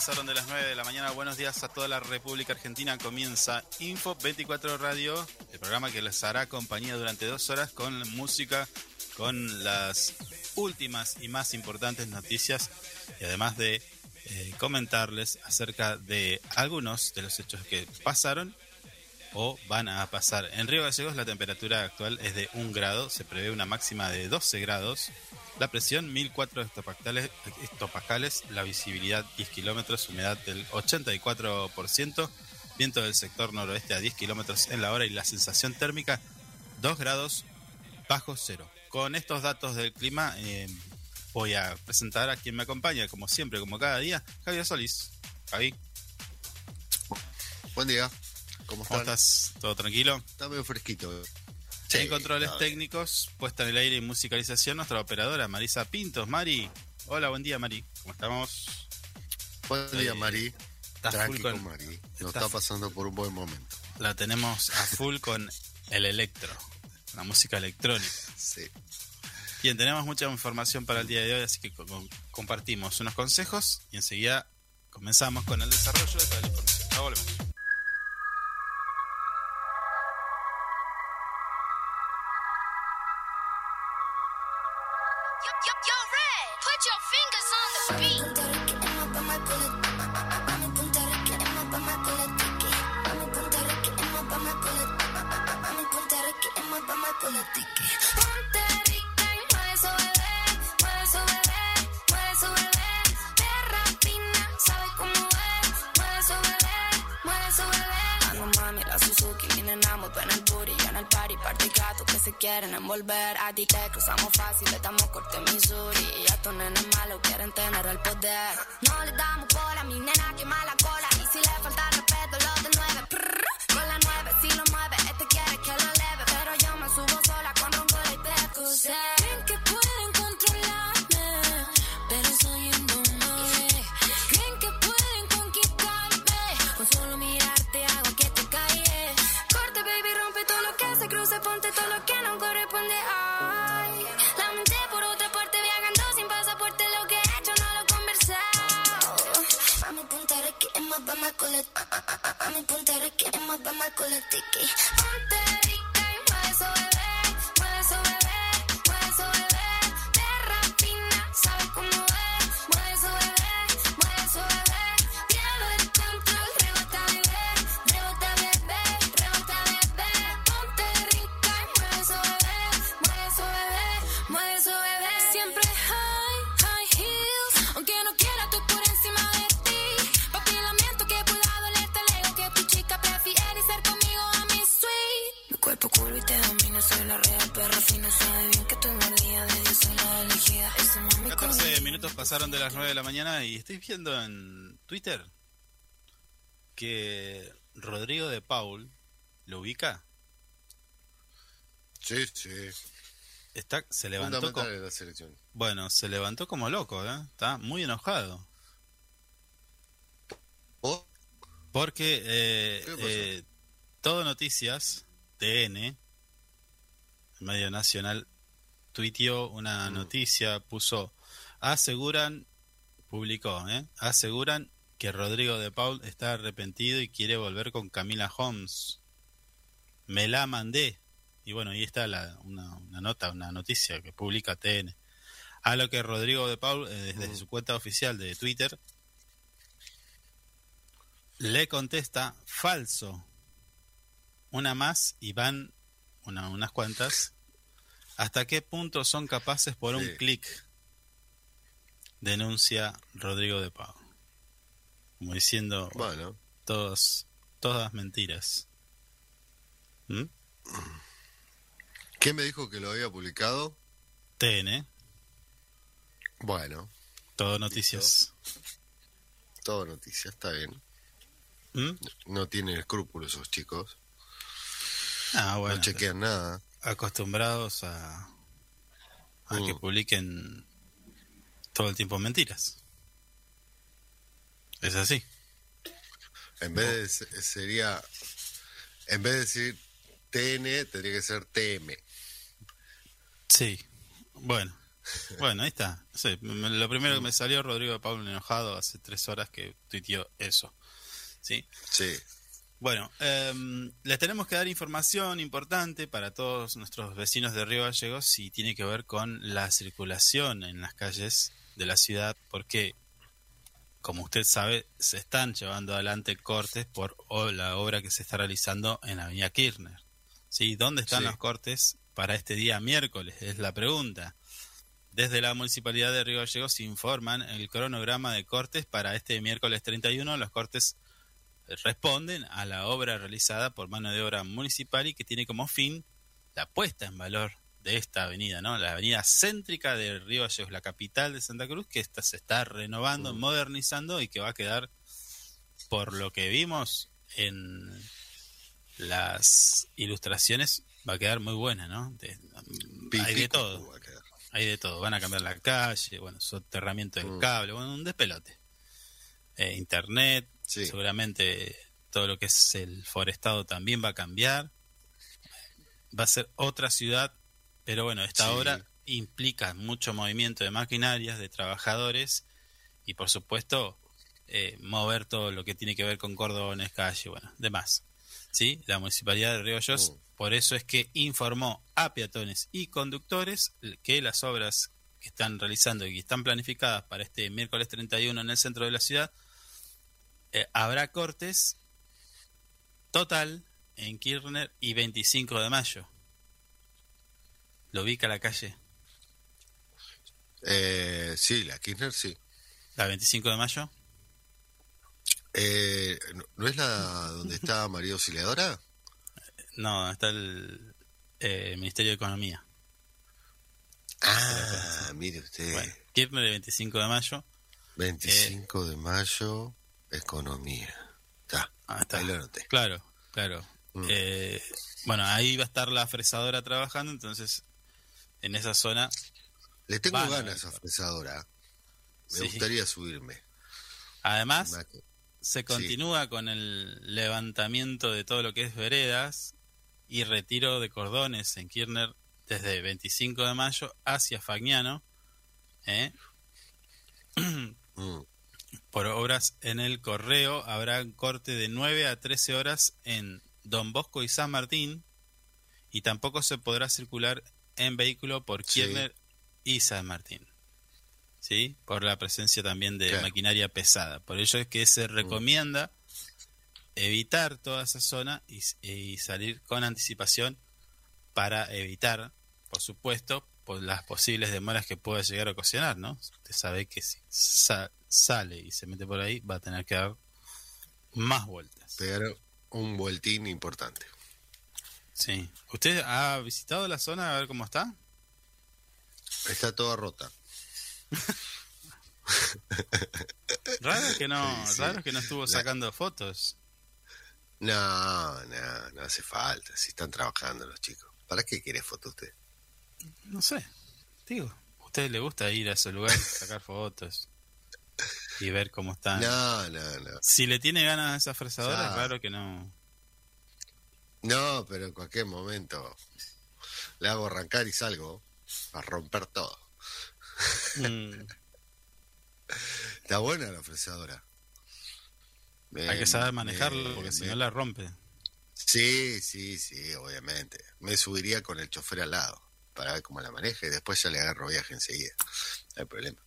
pasaron de las 9 de la mañana. Buenos días a toda la República Argentina. Comienza Info 24 Radio, el programa que les hará compañía durante dos horas con música, con las últimas y más importantes noticias y además de eh, comentarles acerca de algunos de los hechos que pasaron o van a pasar. En Río Gallegos la temperatura actual es de 1 grado, se prevé una máxima de 12 grados. La presión 1004 hectopascales, hectopascales, la visibilidad 10 kilómetros, humedad del 84%, viento del sector noroeste a 10 kilómetros en la hora y la sensación térmica 2 grados bajo cero. Con estos datos del clima eh, voy a presentar a quien me acompaña, como siempre, como cada día, Javier Solís. Javi, Buen día. ¿Cómo ¿cómo estás? ¿Todo tranquilo? Está medio fresquito. en controles técnicos, puesta en el aire y musicalización, nuestra operadora Marisa Pintos. Mari, hola, buen día, Mari. ¿Cómo estamos? Buen día, Eh, Mari. estás Tranqui full con- con Mari. Nos estás- está pasando por un buen momento. La tenemos a full con el electro, la música electrónica. Sí. Bien, tenemos mucha información para el día de hoy, así que co- co- compartimos unos consejos y enseguida comenzamos con el desarrollo de toda la información. Ya volvemos. Party, party gatos que se quieren envolver. A ti te cruzamos fácil, le damos corte Missouri. Y a estos nenes malos quieren tener el poder. No le damos bola, mi nena quema la cola. Y si le falta Mami, ponte requi, es más, vamos la tiki. Ponte rica y pasaron de las 9 de la mañana y estoy viendo en Twitter que Rodrigo de Paul lo ubica. Sí, sí. Está, se levantó Fundamental co- de la selección. bueno, se levantó como loco, ¿eh? Está muy enojado. ¿Vos? Porque eh, eh, Todo Noticias, TN, el medio nacional, tuiteó una Mm. noticia, puso, aseguran, publicó, ¿eh? aseguran que Rodrigo de Paul está arrepentido y quiere volver con Camila Holmes. Me la mandé. Y bueno, ahí está la, una, una nota, una noticia que publica TN. A lo que Rodrigo de Paul, eh, desde su cuenta oficial de Twitter, le contesta falso. Una más y van una, unas cuantas. ¿Hasta qué punto son capaces por un clic? Denuncia Rodrigo de Pau. Como diciendo Bueno, todos, todas mentiras. ¿Mm? ¿quién me dijo que lo había publicado? TN, Bueno, todo noticias. todo noticia, está bien. ¿Mm? No tienen escrúpulos esos chicos. Ah, bueno. no chequean nada. acostumbrados a, a que Mm. publiquen todo el tiempo mentiras. Es así. En vez de se- sería, en vez de decir TN, tendría que ser TM. Sí. Bueno, Bueno, ahí está. Lo primero que me salió Rodrigo de Pablo enojado hace tres horas que tuiteó eso. ¿Sí? Sí. Bueno, em, les tenemos que dar información importante para todos nuestros vecinos de Río Gallegos y tiene que ver con la circulación en las calles de la ciudad, porque, como usted sabe, se están llevando adelante cortes por la obra que se está realizando en la Avenida Kirchner. ¿Sí? ¿Dónde están Sí. los cortes para este día miércoles? Es la pregunta. Desde la Municipalidad de Río Gallegos informan el cronograma de cortes para este miércoles 31. Los cortes responden a la obra realizada por mano de obra municipal y que tiene como fin la puesta en valor de esta avenida, ¿no? La avenida céntrica de Río Gallegos, la capital de Santa Cruz, que esta se está renovando, modernizando y que va a quedar, por lo que vimos en las ilustraciones, va a quedar muy buena, ¿no? De- hay de todo. Hay de todo. Van a cambiar la calle, bueno, soterramiento del Mm. cable, bueno, un despelote. Eh, internet, Sí. seguramente todo lo que es el forestado también va a cambiar. Va a ser otra ciudad, pero bueno, esta Sí. obra implica mucho movimiento de maquinarias, de trabajadores y por supuesto eh, mover todo lo que tiene que ver con cordones, calle, bueno, demás. ¿Sí? La Municipalidad de Río Gallegos, Mm. por eso es que informó a peatones y conductores que las obras que están realizando y que están planificadas para este miércoles 31 en el centro de la ciudad, eh, habrá cortes total en Kirchner y 25 de mayo. ¿Lo ubica la calle? Eh, sí, la Kirchner sí. ¿La 25 de mayo? Eh, ¿no- ¿No es la donde está María Auxiliadora? No, está el eh, Ministerio de Economía. Ah, mire usted. Bueno, Kirchner el 25 de mayo. 25 de mayo, economía. Está, Ah, está. ahí lo anoté. Claro, claro. Mm. Eh, bueno, ahí va a estar la fresadora trabajando, entonces en esa zona Le tengo Van ganas a fresadora. Me Sí. gustaría subirme. Además, se continúa con el levantamiento de todo lo que es veredas y retiro de cordones en Kirchner desde 25 de mayo hacia Fagnano ¿eh? Mm, por obras en el correo habrá un corte de 9 a 13 horas en Don Bosco y San Martín y tampoco se podrá circular en vehículo por Sí. Kirchner y San Martín. ¿Sí? Por la presencia también de Claro. maquinaria pesada. Por ello es que se recomienda evitar toda esa zona y, y salir con anticipación para evitar, por supuesto, por las posibles demoras que pueda llegar a ocasionar, ¿no? Usted sabe que si sa- sale y se mete por ahí va a tener que dar más vueltas. pegar un vueltín importante. Sí. ¿Usted ha visitado la zona a ver cómo está? Está toda rota. Raro que no, Sí, sí. raro que no estuvo La- sacando fotos. No, no, no hace falta. Si están trabajando los chicos. ¿Para qué quiere foto usted? No sé. Digo, ¿a usted le gusta ir a ese lugar sacar fotos y ver cómo están? No, no, no. Si le tiene ganas a esa fresadora, es raro que no. No, pero en cualquier momento le hago arrancar y salgo a romper todo. Mm, Está buena la fresadora. Me- hay que saber manejarlo me- porque si no la rompe. Sí, sí, sí, obviamente. Me subiría con el chofer al lado para ver cómo la maneja y después ya le agarro viaje enseguida. No hay problema.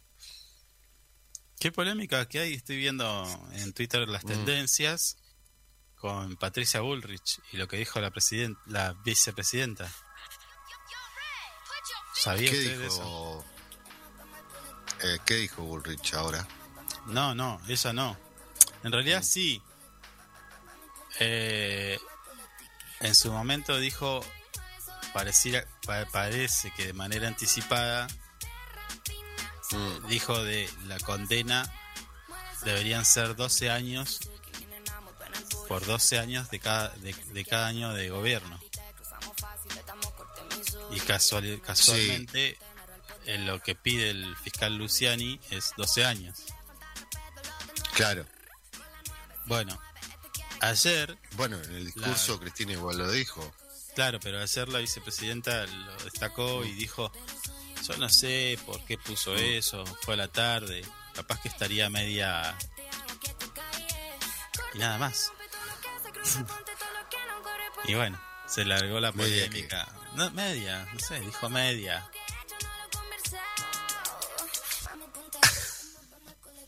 Qué polémica que hay. Estoy viendo en Twitter las Mm. tendencias con Patricia Bullrich y lo que dijo la president la vicepresidenta. ¿Sabía ¿Qué de eso? dijo? Eh, ¿Qué dijo Bullrich ahora? No, no, ella no. En realidad sí. Eh, en su momento dijo, pareciera, pa- parece que de manera anticipada, Mm, dijo de la condena deberían ser 12 años por 12 años de cada, de, de cada año de gobierno. Y casual, casualmente en lo que pide el fiscal Luciani es 12 años. claro. Bueno, ayer Bueno, en el discurso Cristina igual lo dijo. Claro, pero ayer la vicepresidenta lo destacó y dijo, Yo no sé por qué puso eso, fue a la tarde, capaz que estaría media... Y nada más. Y bueno, se largó la Media polémica. No, media, no sé, dijo media.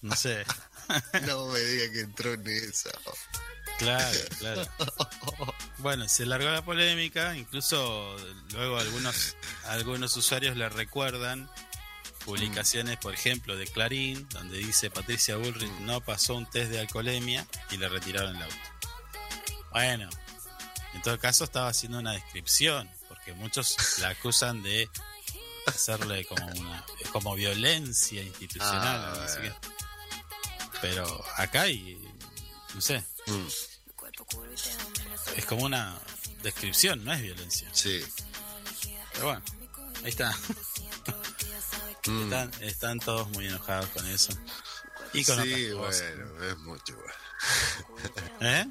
No sé. No me diga que entró en esa. Claro, claro. Bueno, se largó la polémica, incluso luego algunos algunos usuarios le recuerdan publicaciones, por ejemplo, de Clarín, donde dice Patricia Bullrich no pasó un test de alcoholemia y le retiraron el auto. Bueno, en todo caso estaba haciendo una descripción, porque muchos la acusan de hacerle como una como violencia institucional, Ah. Pero acá hay, no sé, Mm, es como una descripción, no es violencia. sí. Pero bueno, ahí está. Mm, Están, están todos muy enojados con eso. Y con sí, bueno, es mucho. ¿Eh?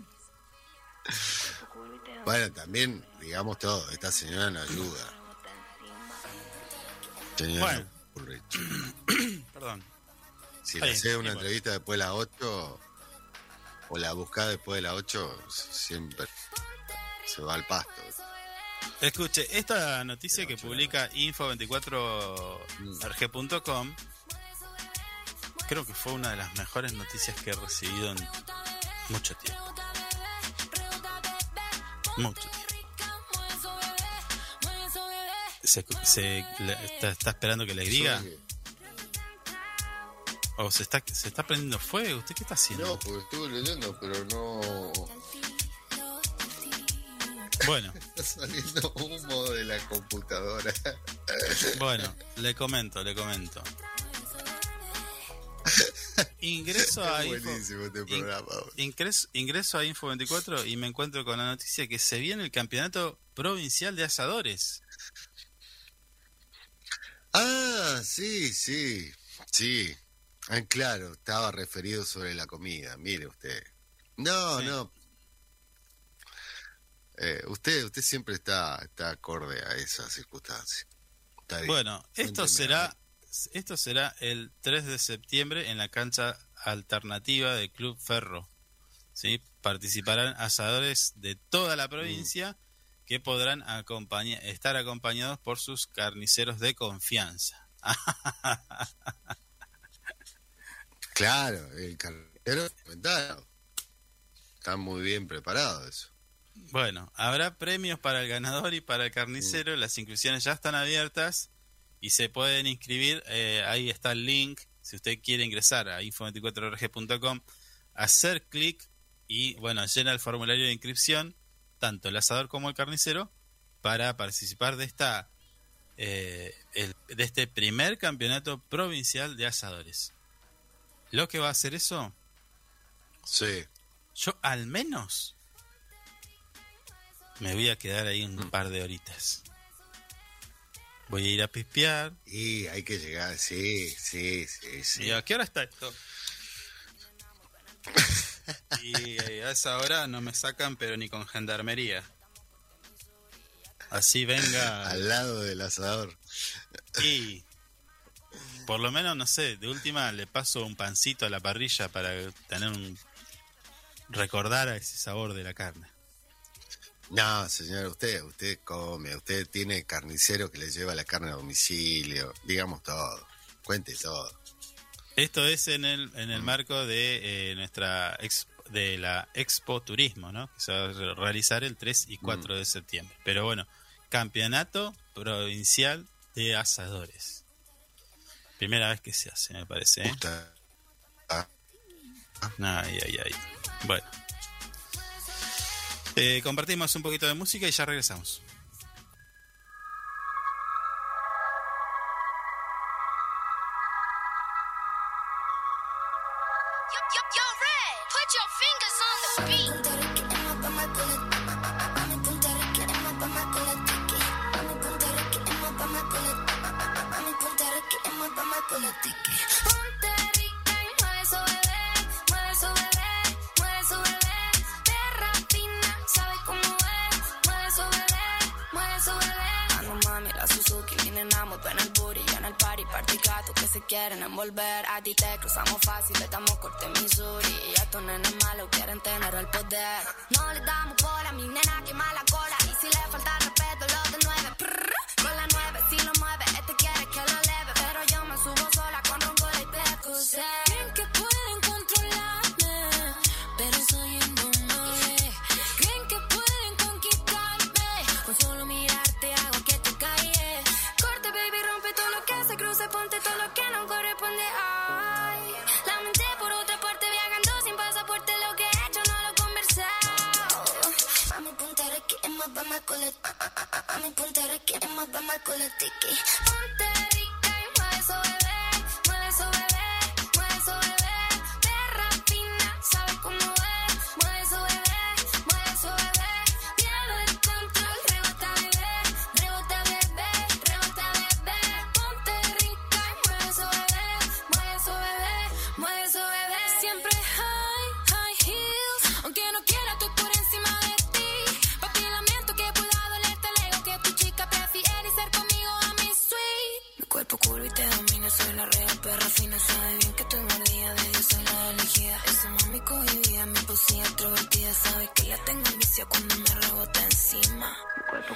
Bueno, también, digamos todo, esta señora no ayuda. Señora Bueno. Perdón. Si le haces una entrevista después de las 8 o la buscás después de las 8, siempre se va al pasto. Escuche, esta noticia que publica info24rg.com creo que fue una de las mejores noticias que he recibido en mucho tiempo. Mucho. Se, se- le- está, está esperando que le diga? ¿O se está, se está prendiendo fuego? ¿Usted qué está haciendo? No, porque estuve leyendo, pero no. Bueno, Está saliendo humo de la computadora. bueno, le comento, le comento. Ingreso a info, este in- ingreso, ingreso a Info24 y me encuentro con la noticia que se viene el campeonato provincial de asadores. Ah, sí, sí, sí. Ah, claro, estaba referido sobre la comida, mire usted. No, Sí. no. Eh, usted, usted siempre está, está acorde a esas circunstancias. Está bien. Bueno, esto será esto será el 3 de septiembre en la cancha alternativa del Club Ferro. ¿sí? Participarán asadores de toda la provincia que podrán estar acompañados por sus carniceros de confianza. Claro, el inventaron. Está muy bien preparado eso. Bueno, habrá premios para el ganador y para el carnicero. Las inscripciones ya están abiertas y se pueden inscribir. eh, ahí está el link. Si usted quiere ingresar a info24rg.com, hacer clic y, bueno, llena el formulario de inscripción, tanto el asador como el carnicero, para participar de esta eh, el- de este primer campeonato provincial de asadores. Lo que va a hacer eso, Sí. yo al menos me voy a quedar ahí un par de horitas. Voy a ir a pispear. Y hay que llegar, sí, sí, sí, sí. ¿Y a qué hora está esto? Y eh, a esa hora no me sacan, pero ni con gendarmería. Así venga. Al lado del asador. Y por lo menos, no sé, de última le paso un pancito a la parrilla para tener un. recordar a ese sabor de la carne. No, señor, usted, usted come, usted tiene carnicero que le lleva la carne a domicilio, digamos todo, cuente todo. Esto es en el, en el marco de eh, nuestra ex- de la Expo Turismo, ¿no? Que se va a realizar el 3 y 4 de septiembre. Pero bueno, Campeonato Provincial de Asadores. Primera vez que se hace, me parece. ¿eh? Ay, ay, ay. Bueno. Eh, compartimos un poquito de música y ya regresamos. volver a ti te cruzamos fácil, estamos corte Missouri y estos nenes malos quieren tener el poder. No le damos bola, mi nena quema la cola y si le falta al colete. A mi puntero quiere más, vamos al colete. Ponte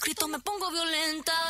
suscrito me pongo violenta.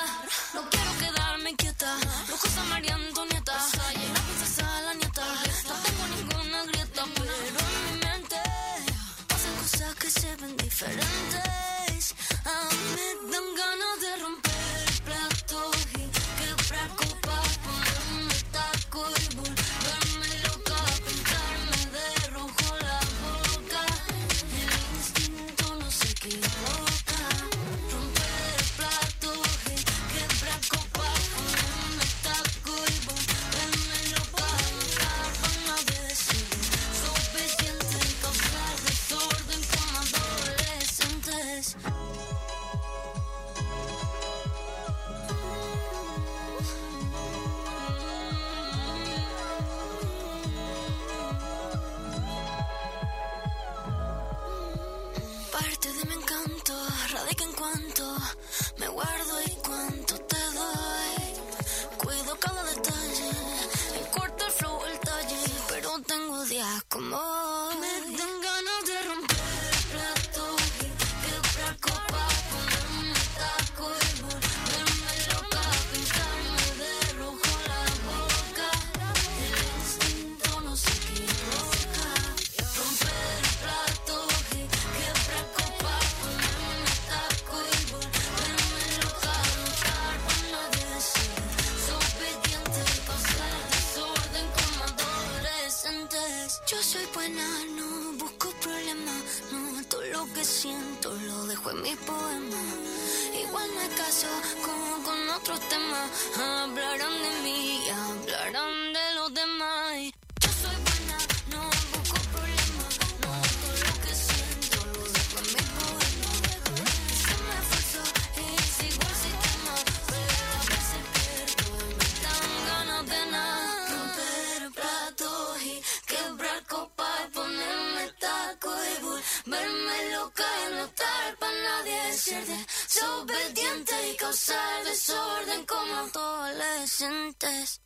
causar desorden como adolescentes.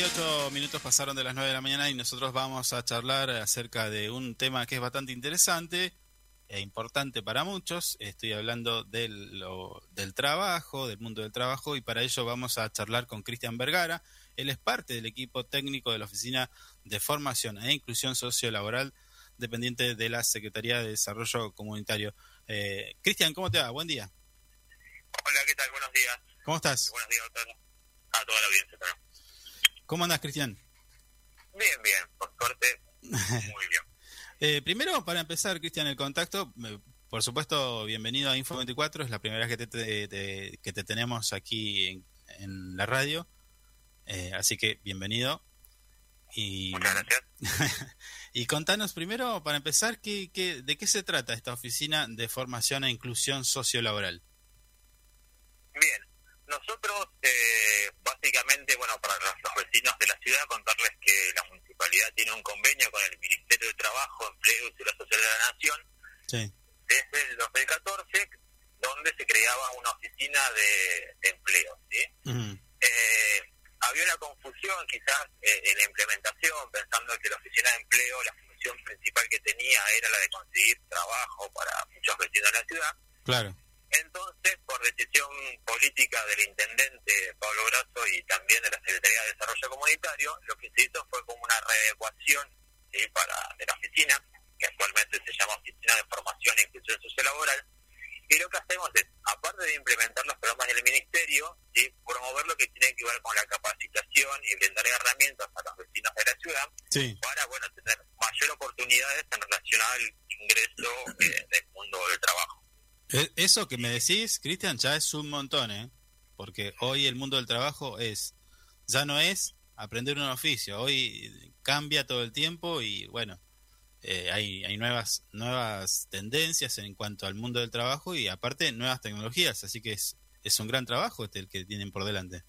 48 minutos pasaron de las 9 de la mañana y nosotros vamos a charlar acerca de un tema que es bastante interesante e importante para muchos. Estoy hablando del, lo- del trabajo, del mundo del trabajo, y para ello vamos a charlar con Cristian Vergara. Él es parte del equipo técnico de la Oficina de Formación e Inclusión Sociolaboral, dependiente de la Secretaría de Desarrollo Comunitario. Eh, Cristian, ¿cómo te va? Buen día. Hola, ¿qué tal? Buenos días. ¿Cómo estás? Buenos días a toda la audiencia. claro. ¿Cómo andas, Cristian? Bien, bien. Por suerte, muy bien. Eh, primero, para empezar, Cristian, el contacto, por supuesto, bienvenido a Info24, es la primera vez que te, te- te- que te tenemos aquí en, en la radio, Eh, así que bienvenido. Y, Muchas gracias. y contanos primero, para empezar, ¿qué, qué, de qué se trata esta oficina de formación e inclusión sociolaboral? Bien. Nosotros, eh, básicamente, bueno, para los, vecinos de la ciudad, contarles que la municipalidad tiene un convenio con el Ministerio de Trabajo, Empleo y Seguridad Social de la Nación Sí. desde el 2014, donde se creaba una oficina de, de empleo. ¿sí? Eh, había una confusión quizás eh, en la implementación, pensando que la oficina de empleo, la función principal que tenía era la de conseguir trabajo para muchos vecinos de la ciudad. Claro. Entonces, por decisión política del intendente Pablo Brazo y también de la Secretaría de Desarrollo Comunitario, lo que se hizo fue como una readecuación ¿sí? para de la oficina, que actualmente se llama Oficina de Formación e Inclusión Sociolaboral, y lo que hacemos es, aparte de implementar los programas del Ministerio, ¿sí? promover lo que tiene que ver con la capacitación y brindar herramientas a los vecinos de la ciudad Sí. para bueno tener mayor oportunidades en relación al ingreso eh, del mundo del trabajo. E- Eso que me decís, Cristian, ya es un montón, ¿eh? Porque hoy el mundo del trabajo es, ya no es aprender un oficio, hoy cambia todo el tiempo y bueno, eh, hay, hay nuevas, nuevas tendencias en cuanto al mundo del trabajo y aparte nuevas tecnologías, así que es, es un gran trabajo este el que tienen por delante.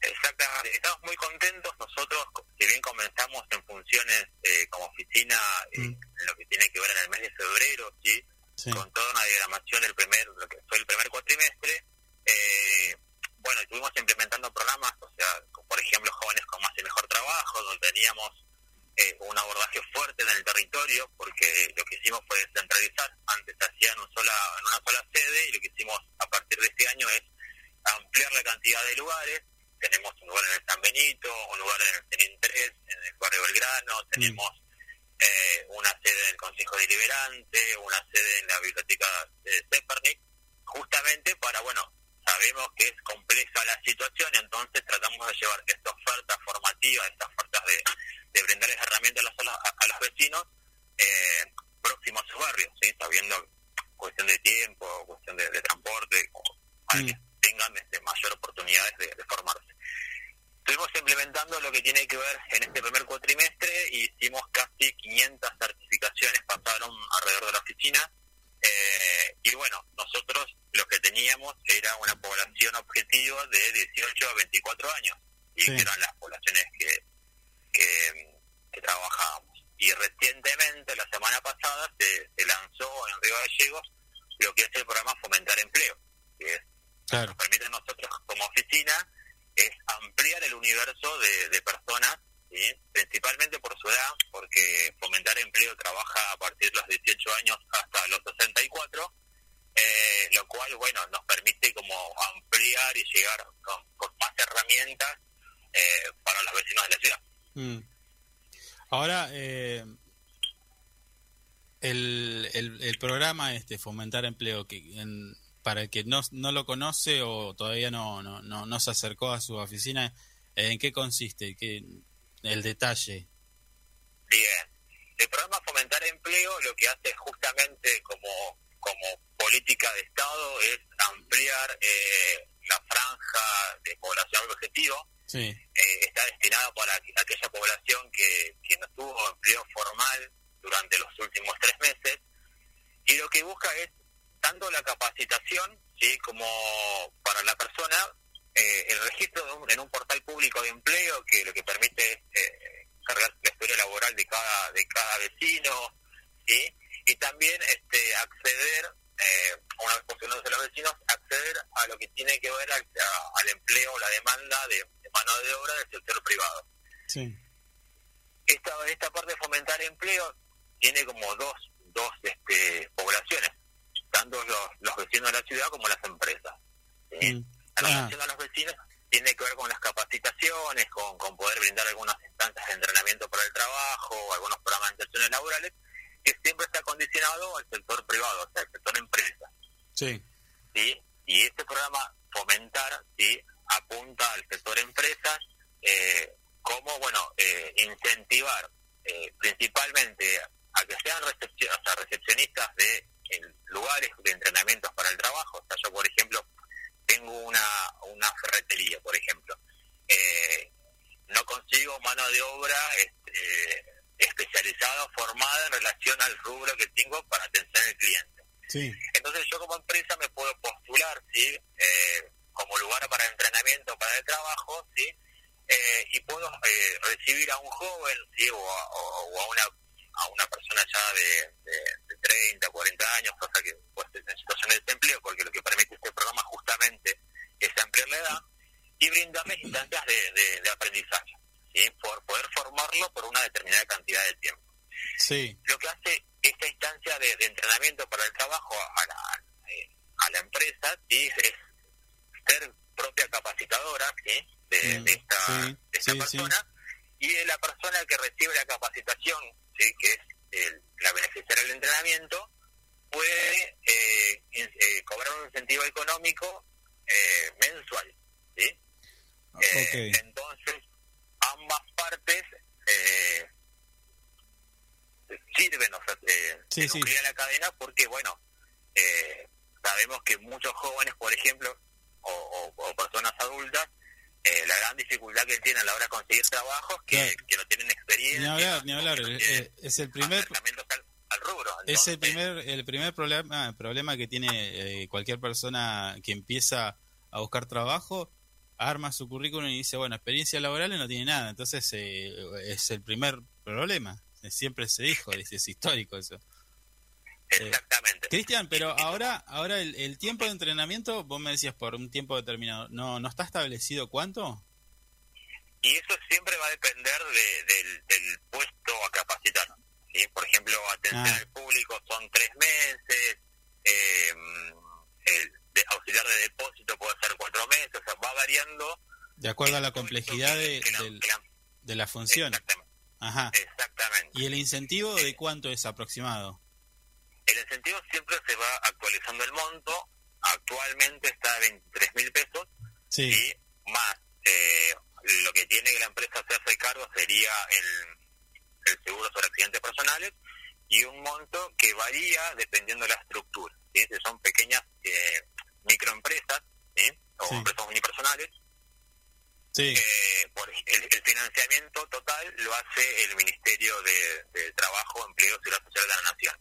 Exactamente, estamos muy contentos. Nosotros, si bien comenzamos en funciones eh, como oficina, eh, Mm. en lo que tiene que ver en el mes de febrero, ¿sí? Sí, con toda una diagramación del primer, lo que fue el primer cuatrimestre, eh, bueno, estuvimos implementando programas, o sea, por ejemplo, jóvenes con más y mejor trabajo, donde teníamos eh, un abordaje fuerte en el territorio, porque lo que hicimos fue descentralizar. Antes se hacía en, un sola, en una sola sede, y lo que hicimos a partir de este año es ampliar la cantidad de lugares. Tenemos un lugar en el San Benito, un lugar en el Tenín 3, en el barrio Belgrano, tenemos eh, una sede en el Consejo Deliberante, una sede en la Biblioteca de Zepernik, justamente para, bueno, sabemos que es compleja la situación, entonces tratamos de llevar esta oferta formativa, estas ofertas de, de brindarles herramientas a los, a, a los vecinos eh, próximos a sus barrios, ¿sí? sabiendo cuestión de tiempo, cuestión de, de transporte, para Mm. que tengan este, mayor oportunidades de, de formarse. Estuvimos implementando lo que tiene que ver en este primer cuatrimestre y hicimos casi 500 certificaciones, pasaron alrededor de la oficina. eh, y bueno, nosotros lo que teníamos era una población objetivo de 18 a 24 años, y Sí. que eran las poblaciones que, que, que trabajábamos. Y recientemente, la semana pasada, se, se lanzó en Río Gallegos lo que es el programa Fomentar Empleo, que es claro. nos permite a nosotros como oficina es ampliar el universo de, de personas, principalmente por su edad, porque Fomentar Empleo trabaja a partir de los 18 años hasta los 64, eh, lo cual, bueno, nos permite como ampliar y llegar con, con más herramientas eh, para los vecinos de la ciudad. Mm. Ahora, eh, el, el, el programa este Fomentar Empleo, que en- para el que no, no lo conoce o todavía no, no, no, no se acercó a su oficina, ¿en qué consiste? ¿Qué, el detalle? Bien. El programa Fomentar Empleo lo que hace justamente como, como política de Estado es ampliar eh, la franja de población objetivo. Sí, Eh, está destinado para aqu- aquella población que, que no tuvo empleo formal durante los últimos tres meses. Y lo que busca es tanto la capacitación, sí, como para la persona, eh, el registro de un- en un portal público de empleo que lo que permite es eh, cargar la historia laboral de cada de cada vecino, sí, y también este acceder eh, una vez posicionándose los vecinos acceder a lo que tiene que ver al, a- al empleo, la demanda de, de mano mano de obra del sector privado. Sí. Esta, esta parte de fomentar empleo tiene como dos, dos este, poblaciones, tanto los, los vecinos de la ciudad como las empresas. ¿sí? Mm. A la Ah. atención a los vecinos tiene que ver con las capacitaciones, con, con poder brindar algunas instancias de entrenamiento para el trabajo, algunos programas de inserciones laborales, que siempre está condicionado al sector privado, o sea, al sector empresa. Sí. ¿sí? Y este programa Fomentar ¿sí? apunta al sector empresas eh, como, bueno, eh, incentivar eh, principalmente a que sean recepci- o sea, recepcionistas de en lugares de entrenamientos para el trabajo. O sea, yo, por ejemplo, tengo una, una ferretería, por ejemplo. Eh, no consigo mano de obra este, especializada formada en relación al rubro que tengo para atención al cliente. Sí. Entonces yo como empresa me puedo postular, ¿sí? Eh, como lugar para entrenamiento, para el trabajo, ¿sí? Eh, y puedo eh, recibir a un joven, ¿sí? O a, o- o a una a una persona ya de, de, de 30, 40 años, cosa que pues, en situación de desempleo, porque lo que permite este programa justamente es ampliar la edad y brindarles instancias de, de, aprendizaje, ¿sí? Por poder formarlo por una determinada cantidad de tiempo Sí. lo que hace esta instancia de, entrenamiento para el trabajo a la, a la empresa ¿sí? es ser propia capacitadora ¿sí? de, esta, persona y de la persona que recibe la capacitación, ¿sí? que es el- la beneficiaria del entrenamiento, puede eh, eh, cobrar un incentivo económico eh, mensual. ¿sí? Eh, Ok. Entonces, ambas partes eh, sirven, o sea, eh, Sí, se sí. la cadena porque, bueno, eh, sabemos que muchos jóvenes, por ejemplo, o, o- o personas adultas, eh, la gran dificultad que tienen a la hora de conseguir trabajos que, Claro. que no tienen experiencia. Ni hablar, ni hablar. que no eh, Es el primer acercamientos al, al rubro. Es el primer, el primer problema, problema que tiene eh, cualquier persona que empieza a buscar trabajo, arma su currículum y dice, bueno, experiencia laboral y no tiene nada. Entonces eh, es el primer problema. Siempre se dijo, es, es histórico eso. Exactamente. Cristian, pero ahora, ahora el, el tiempo de entrenamiento, vos me decías por un tiempo determinado, ¿no, no está establecido cuánto? Y eso siempre va a depender de- del, del puesto a capacitar. ¿sí? Por ejemplo, atención Ah. al público son tres meses, eh, el de auxiliar de depósito puede ser cuatro meses, o sea, va variando. De acuerdo a la complejidad de, que del- que la- de la función. Exactamente. Ajá. exactamente. ¿Y el incentivo de cuánto es aproximado? El incentivo siempre se va el monto. Actualmente está a 23 mil pesos Sí. y más eh, lo que tiene que la empresa hacerse cargo sería el, el seguro sobre accidentes personales y un monto que varía dependiendo de la estructura. ¿sí? Si son pequeñas eh, microempresas ¿sí? o empresas unipersonales, Sí. eh, por el, el financiamiento total lo hace el Ministerio de, de Trabajo, Empleo y Seguridad Social de la Nación.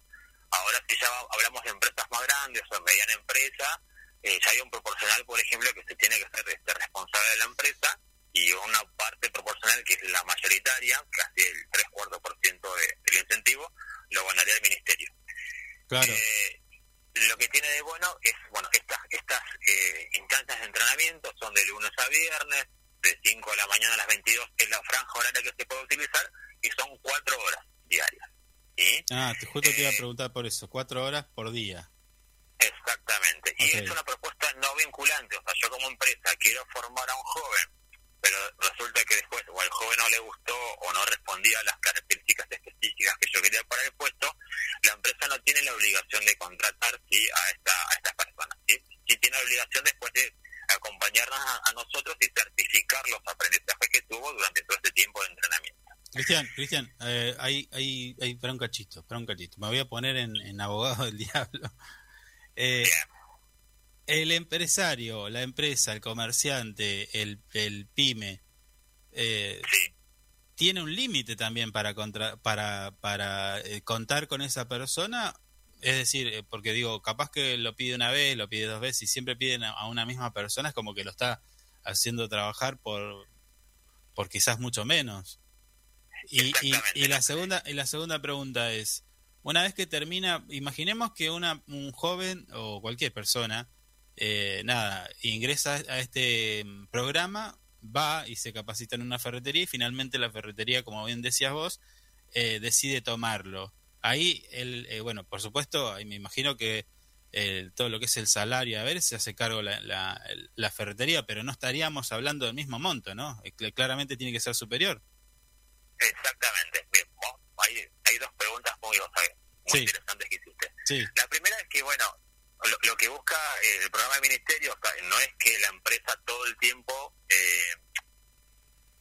Ahora, si ya hablamos de empresas más grandes o de mediana empresa, eh, ya hay un proporcional, por ejemplo, que se tiene que ser este, responsable de la empresa y una parte proporcional que es la mayoritaria, casi el tres cuartos por ciento de- del incentivo, lo ganaría el Ministerio. Claro. Eh, lo que tiene de bueno es, bueno, estas estas eh, instancias de entrenamiento son de lunes a viernes, de 5 de la mañana a las 22 es la franja horaria que se puede utilizar y son 4 horas diarias. ¿Sí? Ah, te, justo te iba a preguntar por eso. Cuatro horas por día. Exactamente. Y es una propuesta no vinculante. O sea, yo como empresa quiero formar a un joven, pero resulta que después o al joven no le gustó o no respondía a las características específicas que yo quería para el puesto, la empresa no tiene la obligación de contratar ¿sí? a, esta, a estas personas. ¿sí? sí tiene la obligación después de acompañarnos a, a nosotros y certificar los aprendizajes que tuvo durante todo este tiempo de entrenamiento. Cristian, Cristian, eh, hay, hay, hay, para un cachito, para un cachito. Me voy a poner en, en abogado del diablo. Eh, el empresario, la empresa, el comerciante, el, el pyme, eh, Sí. tiene un límite también para contra, para, para eh, contar con esa persona. Es decir, eh, porque digo, capaz que lo pide una vez, lo pide dos veces y siempre piden a, a una misma persona, es como que lo está haciendo trabajar por, por quizás mucho menos. Y, y, la segunda y la segunda pregunta es, una vez que termina, imaginemos que una, un joven o cualquier persona, eh, nada, ingresa a este mm, programa va y se capacita en una ferretería y finalmente la ferretería, como bien decías vos, eh, decide tomarlo. Ahí, el, eh, bueno, por supuesto, ahí me imagino que el- todo lo que es el salario, a ver, se hace cargo la, la, la ferretería, pero no estaríamos hablando del mismo monto, ¿no? Eh, cl- Claramente tiene que ser superior. Exactamente. Bien, vos- hay, hay dos preguntas muy, o sea, muy Sí. interesantes que hiciste. Sí, La primera es que, bueno, lo, lo que busca eh, el programa de ministerio no es que la empresa todo el tiempo eh,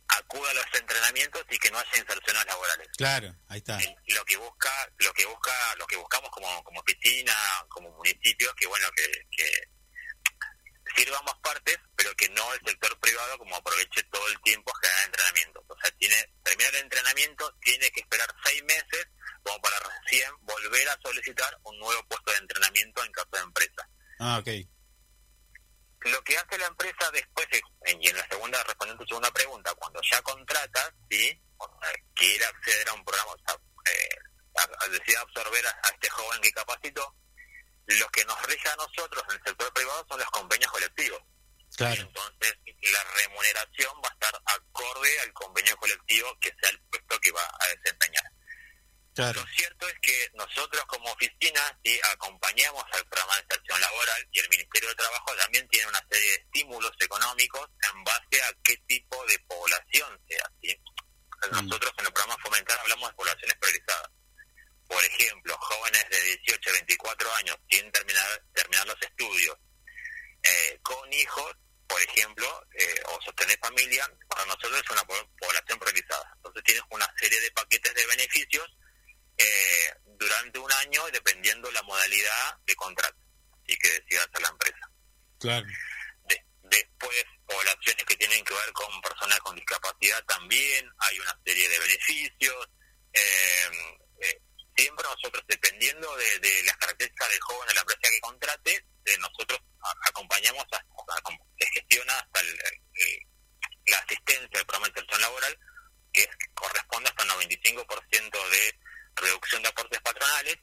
acuda a los entrenamientos y que no haya inserciones laborales. claro, ahí está. Lo que busca, lo que busca, lo que buscamos como, como oficina, como municipio, que bueno, que, que sirva ambas partes, pero que no el sector privado como aproveche todo el tiempo a generar entrenamiento. O sea, tiene, terminar el entrenamiento, tiene que esperar seis meses como para recién volver a solicitar un nuevo puesto de entrenamiento en caso de empresa. Ah, ok. Lo que hace la empresa después, es- y en la segunda, respondiendo a tu segunda pregunta, cuando ya contrata, ¿sí? Quiere acceder a un programa, o sea, eh, a- a- decide absorber a, a este joven que capacitó, lo que nos rige a nosotros en el sector son los convenios colectivos. Claro, Entonces, la remuneración va a estar acorde al convenio colectivo que sea el puesto que va a desempeñar. claro. Lo cierto es que nosotros como oficina sí acompañamos al programa de inserción laboral y el Ministerio de Trabajo también tiene una serie de estímulos económicos en base a qué tipo de población sea. ¿sí? Mm. Nosotros en el programa Fomentar hablamos de poblaciones priorizadas. Por ejemplo, jóvenes de 18 a 24 años sin terminar, terminar los estudios, eh, con hijos, por ejemplo, eh, o sostener familia, para nosotros es una po- población priorizada. Entonces tienes una serie de paquetes de beneficios eh, durante un año dependiendo la modalidad de contrato y que decida hacer la empresa. Claro. De- después, poblaciones que tienen que ver con personas con discapacidad también, hay una serie de beneficios. eh, siempre nosotros, dependiendo de, de las características del joven de la empresa que contrate, eh, nosotros a- acompañamos, a, a- se gestiona hasta el- el- la asistencia del programa de inserción laboral, que es- corresponde hasta un 95% de reducción de aportes patronales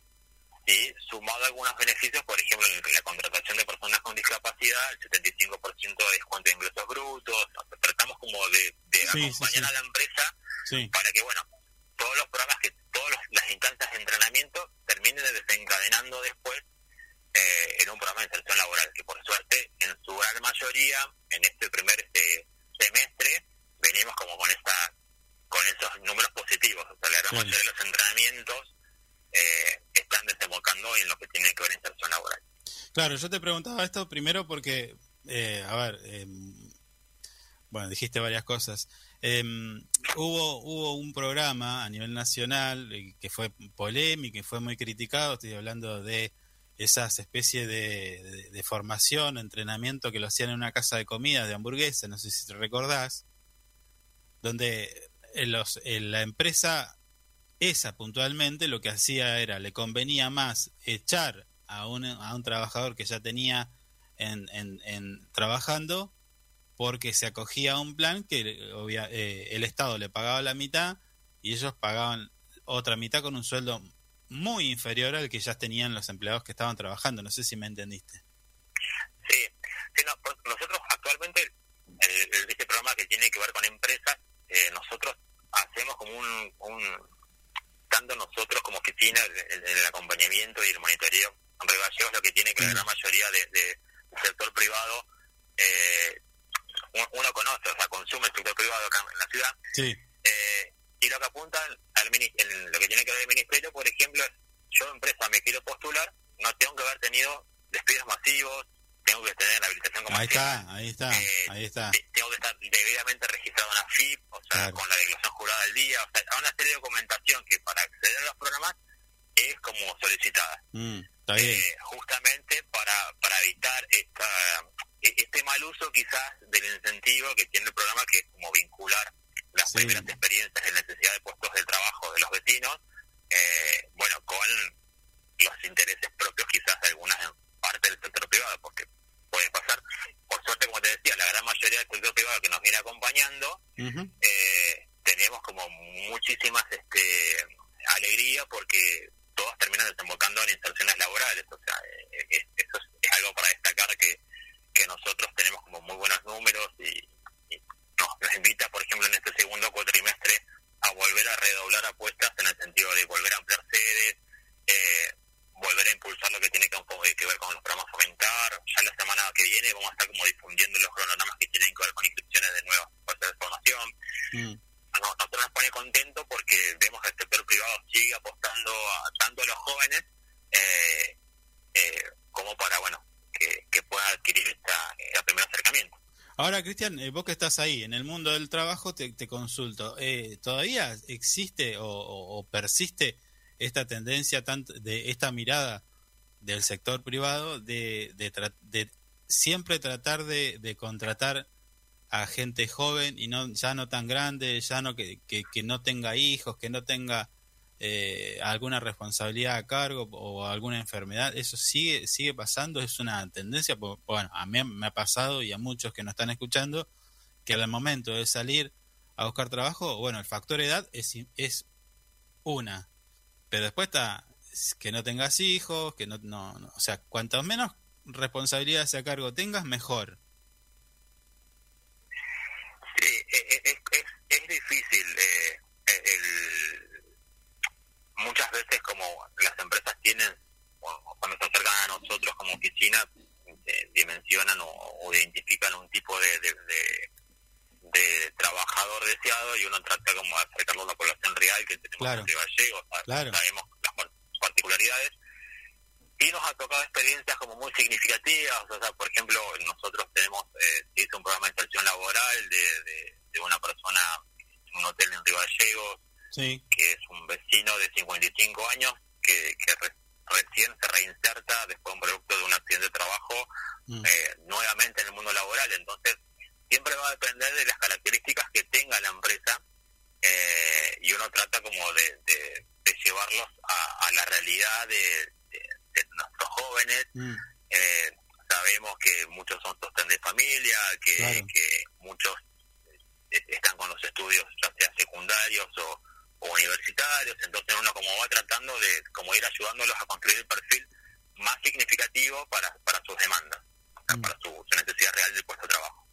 y sumado a algunos beneficios, por ejemplo, en la contratación de personas con discapacidad, el 75% de descuento de ingresos brutos, o tratamos como de, de Sí, sí, acompañar sí. a la empresa para que, bueno, todos los programas, que todas las instancias de entrenamiento terminen desencadenando después eh, en un programa de inserción laboral, que por suerte, en su gran mayoría, en este primer este, semestre, venimos como con esa con esos números positivos. O sea, la gran mayoría de los entrenamientos eh, están desembocando en lo que tiene que ver inserción laboral. Claro, yo te preguntaba esto primero porque, eh, a ver, eh, bueno, dijiste varias cosas. Eh, hubo, hubo un programa a nivel nacional eh, que fue polémico y fue muy criticado, estoy hablando de esas especies de, de- de formación, entrenamiento que lo hacían en una casa de comida de hamburguesa, no sé si te recordás, donde los, la empresa esa puntualmente lo que hacía era, le convenía más echar a un, a un trabajador que ya tenía en, en, en trabajando porque se acogía a un plan que obvia- eh, el Estado le pagaba la mitad y ellos pagaban otra mitad con un sueldo muy inferior al que ya tenían los empleados que estaban trabajando. No sé si me entendiste. Sí, sí no, pues nosotros actualmente, el, el- este programa que tiene que ver con empresas, eh, nosotros hacemos como un, un tanto nosotros como oficina, el, el acompañamiento y el monitoreo en lo que tiene que la gran mayoría de, de- del sector privado, eh, uno, uno conoce, o sea, consume el sector privado acá en la ciudad, Sí, eh, y lo que apuntan al en lo que tiene que ver el ministerio, por ejemplo, es yo empresa me quiero postular, no tengo que haber tenido despidos masivos, tengo que tener la habilitación ahí comercial, está, ahí está, eh, ahí está. te- tengo que estar debidamente registrado en la FIP, o sea, Claro. con la declaración jurada al día, o sea, hay una serie de documentación que para acceder a los programas es como solicitada. Mm, está bien. Eh, justamente para, para evitar esta, e- este mal uso quizás del incentivo que tiene el programa, que es como vincular las Sí. primeras experiencias de necesidad de puestos de trabajo de los vecinos, eh, bueno, con los intereses propios quizás de algunas partes del sector privado, porque puede pasar, por suerte, como te decía, la gran mayoría del sector privado que nos viene acompañando, eh, tenemos como muchísimas este, alegría porque en inserciones laborales. O sea, eh, es- eso es, es algo para destacar que, que nosotros tenemos como muy buenos números y, y nos, sigue apostando a, tanto a los jóvenes eh, eh, como para, bueno, que, que pueda adquirir esta, este primer acercamiento. Ahora, Cristian, eh, vos que estás ahí en el mundo del trabajo, te, consulto. Eh, ¿Todavía existe o, persiste esta tendencia, de esta mirada del sector privado de, de, siempre tratar de, contratar a gente joven y no ya no tan grande, ya no que no tenga hijos, que no tenga eh, alguna responsabilidad a cargo o alguna enfermedad, eso sigue sigue pasando, es una tendencia, bueno, a mí me ha pasado y a muchos que nos están escuchando, que al momento de salir a buscar trabajo, bueno, el factor edad es, es una, pero después está que no tengas hijos, que no, no, no- o sea, cuanto menos responsabilidades a cargo tengas, mejor. Sí, eh, eh, es, es, es difícil. eh, el- muchas veces como las empresas tienen, cuando se acercan a nosotros como oficina, eh, dimensionan o, o identifican un tipo de, de, de- de trabajador deseado y uno trata como de acercarlo a la población real que tenemos Claro. en Río Gallegos, sa- Claro. sabemos las par- particularidades y nos ha tocado experiencias como muy significativas, o sea, por ejemplo, nosotros tenemos, eh, hizo un programa de inserción laboral de, de, de una persona en un hotel en Río Gallegos, Sí, que es un vecino de 55 años, que, que re- recién se reinserta después de un producto de un accidente de trabajo Mm. eh, nuevamente en el mundo laboral. Entonces, siempre va a depender de las características que tenga la empresa eh, y uno trata como de, de- de llevarlos a, a la realidad de, nuestros jóvenes. Mm. Eh, sabemos que muchos son sostén de familia, que, Claro. que muchos eh, están con los estudios ya sea secundarios o, o universitarios, entonces uno como va tratando de como ir ayudándolos a construir el perfil más significativo para, para sus demandas, Mm. para su, su necesidad real del puesto de trabajo.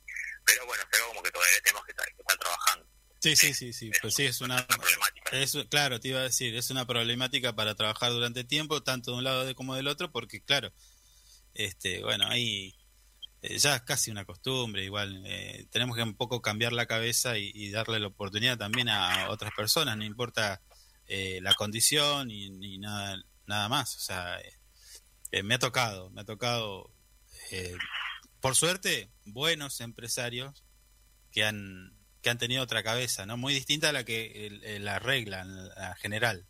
Pero bueno, algo como que todavía tenemos que estar, que estar trabajando. sí, sí, sí, sí, pues sí, es una, una problemática. Es, claro, te iba a decir, es una problemática para trabajar durante tiempo, tanto de un lado de- como del otro, porque claro, este, bueno, ahí eh, ya es casi una costumbre, igual eh, tenemos que un poco cambiar la cabeza y, darle la oportunidad también a otras personas, no importa eh, la condición y, ni nada, nada más, o sea, eh, me ha tocado, me ha tocado, eh, por suerte, buenos empresarios que han que han tenido otra cabeza, ¿no? Muy distinta a la que el- la regla, la general.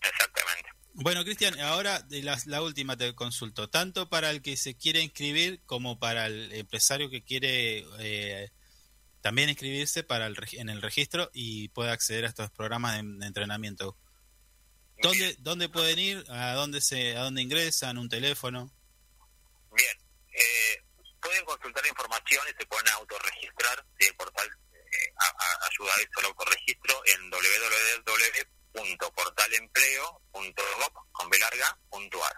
Exactamente. Bueno, Cristian, ahora de la, última te consulto, tanto para el que se quiere inscribir como para el empresario que quiere eh, también inscribirse para el, en el registro y puede acceder a estos programas de, entrenamiento. ¿Dónde, ¿Dónde pueden ir? ¿A dónde, se, ¿A dónde ingresan? ¿Un teléfono? Bien, eh, pueden consultar información y se pueden autorregistrar si el portal eh, a- a- ayuda a eso al autorregistro en www.portalempleo.gov con B larga, punto ar.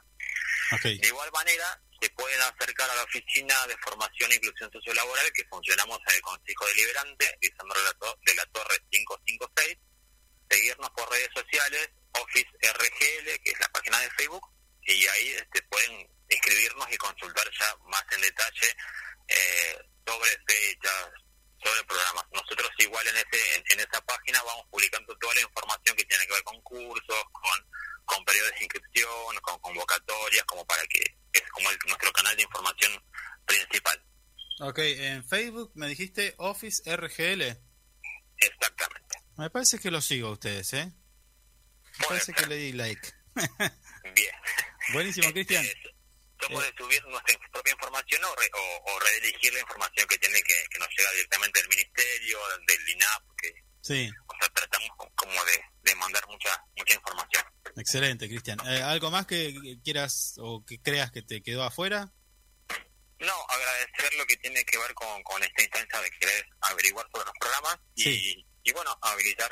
Ok, De igual manera, se pueden acercar a la oficina de formación e inclusión sociolaboral que funcionamos en el Consejo Deliberante, Lisandro de la, Torre 556, seguirnos por redes sociales, Office RGL, que es la página de Facebook, y ahí este, pueden inscribirnos y consultar ya más en detalle eh, sobre fechas, sobre programas. Nosotros igual en ese en, en esa página vamos publicando toda la información que tiene que ver con cursos, con, con periodos de inscripción, con convocatorias, como para que es como el- nuestro canal de información principal. ok, en Facebook me dijiste Office RGL. Exactamente. Me parece que lo sigo a ustedes, ¿eh? Me parece que le di like. Bien. Buenísimo, Cristian. Este, Somos de subir nuestra propia información o, re- o, o redirigir la información que tiene que, que nos llega directamente del ministerio, del INAP, que Sí, o sea, tratamos co- como de, de mandar mucha mucha información. excelente, Cristian. Eh, ¿Algo más que quieras o que creas que te quedó afuera? No, agradecer lo que tiene que ver con, con esta instancia de querer averiguar sobre los programas y, Sí. y bueno, habilitar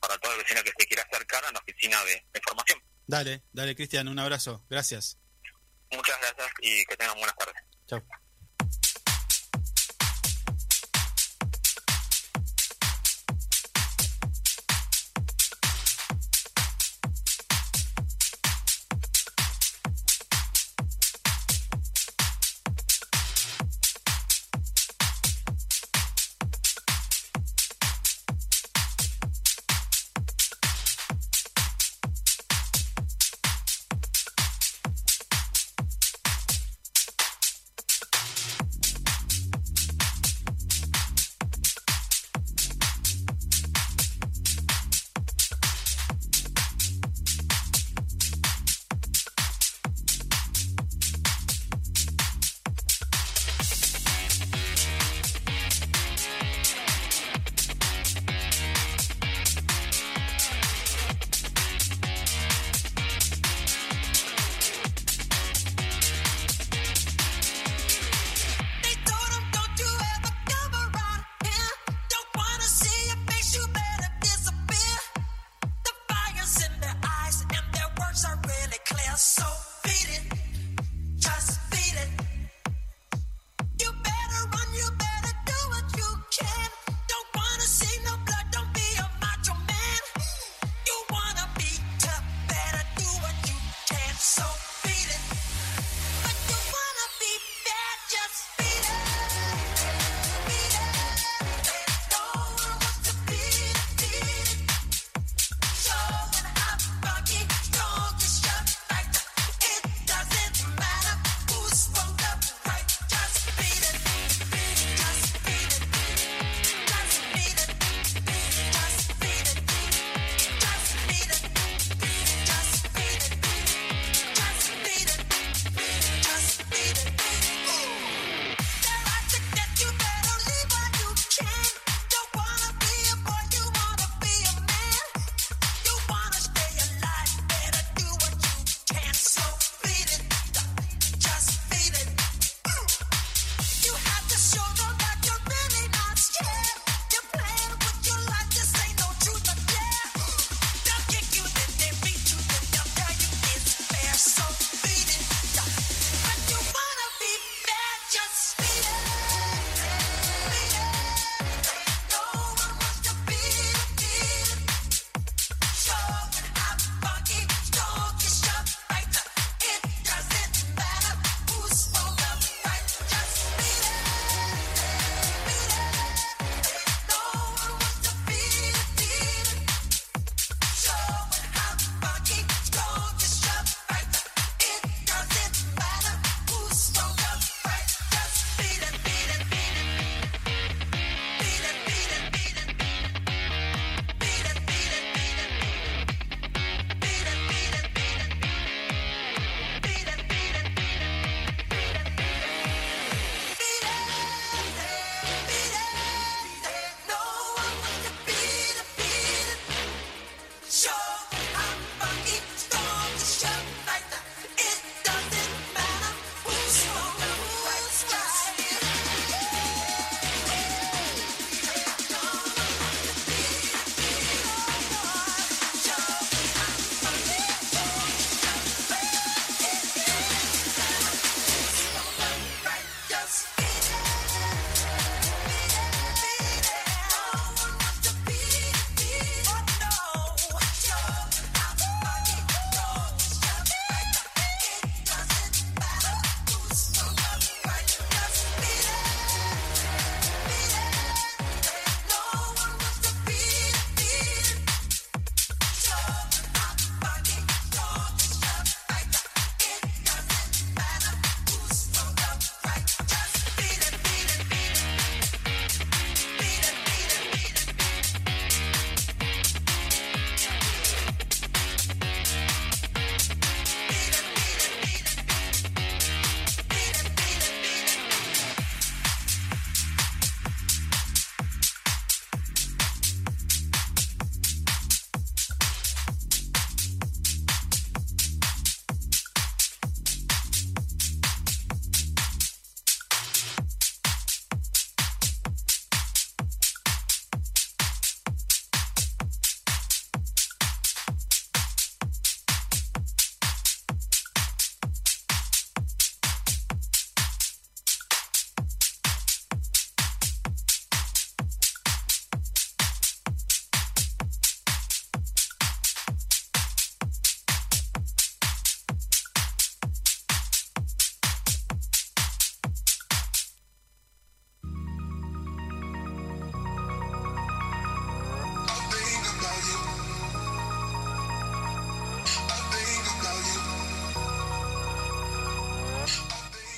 para todo el vecino que se quiera acercar a la oficina de, de formación. Dale, dale, Cristian, un abrazo. Gracias. Muchas gracias y que tengan buenas tardes. Chao.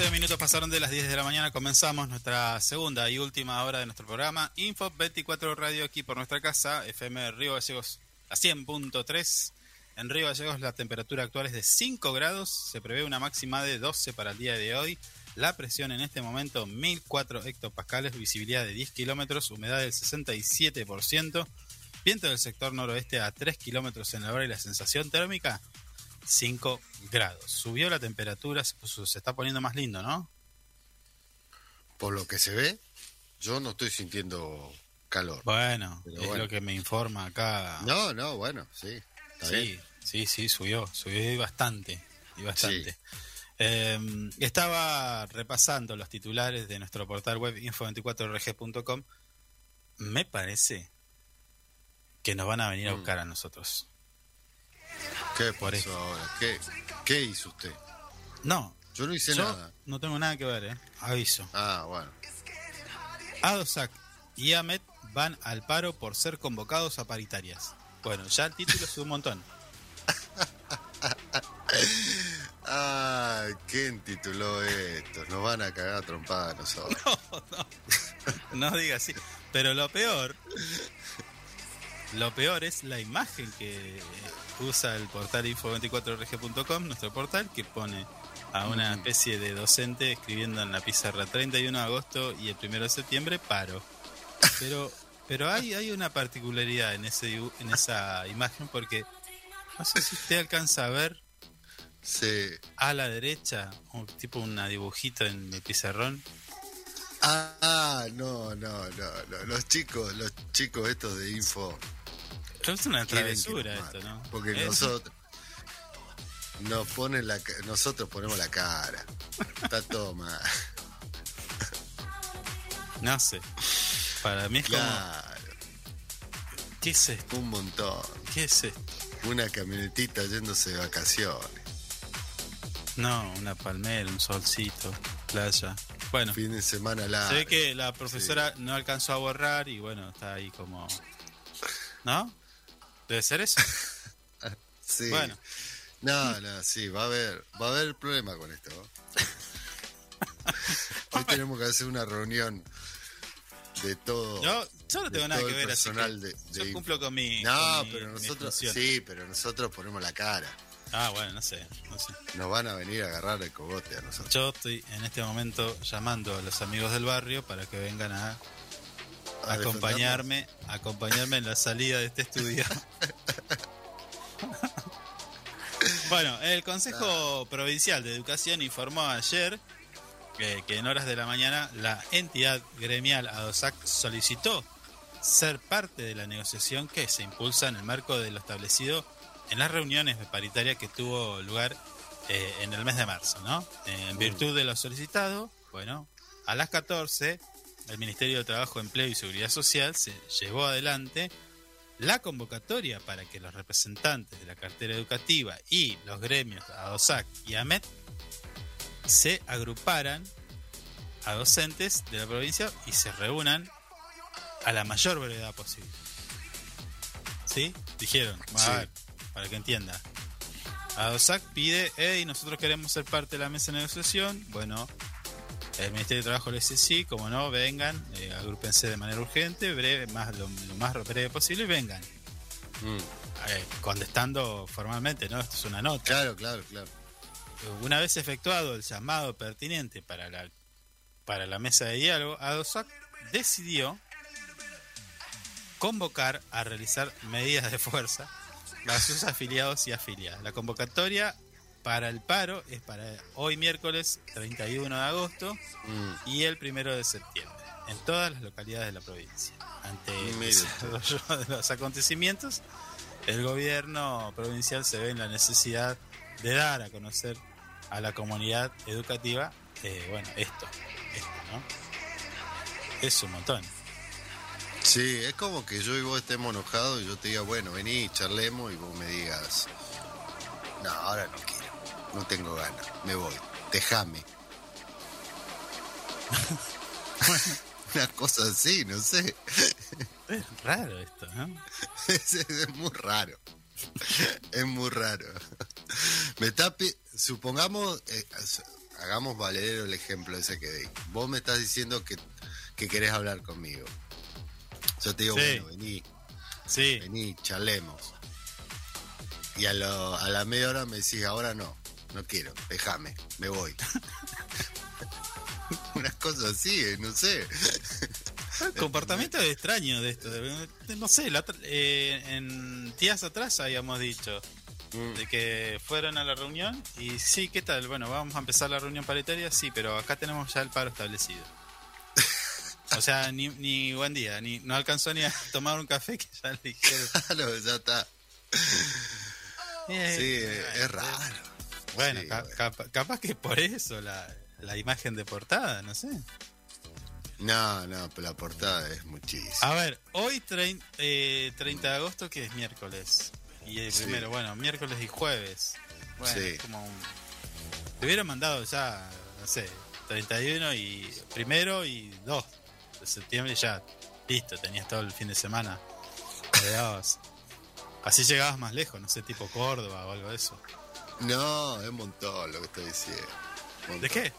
Trece minutos pasaron de las 10 de la mañana. Comenzamos nuestra segunda y última hora de nuestro programa. Info 24 Radio aquí por nuestra casa, FM Río Gallegos a 100.3. En Río Gallegos la temperatura actual es de 5 grados. Se prevé una máxima de 12 para el día de hoy. La presión en este momento 1004 hectopascales, visibilidad de 10 kilómetros, humedad del 67%, viento del sector noroeste a 3 kilómetros en la hora y la sensación térmica 5 grados. Subió la temperatura, se, puso- se está poniendo más lindo, ¿no? Por lo que se ve, yo no estoy sintiendo calor. Bueno, es bueno. lo que me informa acá. No, no, bueno, sí. Está sí, bien. sí, sí, subió, subió y bastante, y bastante. Eh, estaba repasando los titulares de nuestro portal web info24rg.com. Me parece que nos van a venir a Mm. buscar a nosotros. ¿Qué Por pasó ahora? ¿Qué, ¿Qué hizo usted? No, Yo no hice yo nada. no tengo nada que ver, ¿eh? Aviso. Ah, bueno. Adosac y Amet van al paro por ser convocados a paritarias. Bueno, ya el título es un montón. Ah, ¿quién tituló esto? Nos van a cagar a trompada a nosotros. No diga así. Pero lo peor, lo peor es la imagen que usa el portal info24rg.com, nuestro portal, que pone a una especie de docente escribiendo en la pizarra 31 de agosto y el 1 de septiembre paro. Pero, pero hay, hay una particularidad en, ese, en esa imagen porque no sé si usted alcanza a ver Sí. a la derecha, un, tipo una dibujito en el pizarrón. Ah, no, no, no, no. Los chicos, los chicos estos de info. Es una travesura esto, ¿no? Porque Es- nosotros nos ponen la nosotros ponemos la cara. Está todo mal. No sé. Para mí es como. Claro. ¿Qué es esto? Un montón. ¿Qué es esto? Una camionetita yéndose de vacaciones. No, una palmera, un solcito, playa. Bueno, Fin de semana se largo. ve que la profesora no alcanzó a borrar y bueno, está ahí como... ¿No? ¿Debe ser eso? Sí. Bueno. No, no, sí, va a haber, va a haber problema con esto. Hoy tenemos que hacer una reunión de todo. Yo, yo no tengo nada que ver, así que personal de- yo cumplo con mi... No, con mi- pero mi nosotros, función. sí, pero nosotros ponemos la cara. Ah, bueno, no sé, no sé. Nos van a venir a agarrar el cogote a nosotros. Yo estoy en este momento llamando a los amigos del barrio para que vengan a A acompañarme, acompañarme en la salida de este estudio. bueno, el Consejo Provincial de Educación informó ayer que, que en horas de la mañana la entidad gremial ADOSAC solicitó ser parte de la negociación que se impulsa en el marco de lo establecido en las reuniones de paritaria que tuvo lugar eh, en el mes de marzo, ¿no? En virtud de lo solicitado, bueno, a las 14 el Ministerio de Trabajo, Empleo y Seguridad Social se llevó adelante la convocatoria para que los representantes de la cartera educativa y los gremios ADOSAC y AMET se agruparan a docentes de la provincia y se reúnan a la mayor brevedad posible. ¿Sí? Dijeron, a Sí. ver, para que entienda. ADOSAC pide, hey, nosotros queremos ser parte de la mesa de negociación. Bueno, el Ministerio de Trabajo le dice sí, como no, vengan, eh, agrúpense de manera urgente, breve, más, lo, lo más breve posible y vengan. Mm, Eh, contestando formalmente, ¿no? Esto es una nota. Claro, claro, claro. Una vez efectuado el llamado pertinente para la, para la mesa de diálogo, ADOSAC decidió convocar a realizar medidas de fuerza a sus afiliados y afiliadas. La convocatoria para el paro es para hoy miércoles 31 de agosto Mm, y el primero de septiembre en todas las localidades de la provincia. Ante el desarrollo de los acontecimientos, el gobierno provincial se ve en la necesidad de dar a conocer a la comunidad educativa, eh, bueno, esto, esto, ¿no? Es un montón. Sí, es como que yo y vos estemos enojados y yo te diga, bueno, vení, charlemos y vos me digas, no, ahora no quiero, no tengo ganas, me voy, déjame. Una cosa así, no sé. Es raro esto, ¿no? Es, es muy raro. Es muy raro. Me está supongamos, eh, hagamos valedero el ejemplo ese que di. Vos me estás diciendo que, que querés hablar conmigo. Yo te digo, Sí. bueno, vení, Sí, vení, charlemos. Y a, lo- a la media hora me decís, ahora no, no quiero, déjame, me voy. Unas cosas así, eh, no sé. el comportamiento es extraño de esto. No sé, la eh, en días atrás habíamos dicho Mm, de que fueron a la reunión y sí, ¿qué tal? Bueno, vamos a empezar la reunión paritaria, sí, pero acá tenemos ya el paro establecido. O sea, ni, ni buen día, ni no alcanzó ni a tomar un café que ya le dijeron. Claro, ya está. Sí, es raro. Bueno, Sí, ca- bueno. capa- capaz que por eso la, la imagen de portada, no sé. No, no, pero la portada es muchísimo. A ver, hoy eh, 30 de agosto, que es miércoles. Y el Sí. primero, bueno, miércoles y jueves. Bueno, Sí. es como un... Te hubieran mandado ya, no sé, 31 y primero y 2 de septiembre ya. Listo, tenías todo el fin de semana. Así llegabas más lejos, no sé, tipo Córdoba o algo de eso. No, es un montón lo que estoy diciendo. ¿De qué?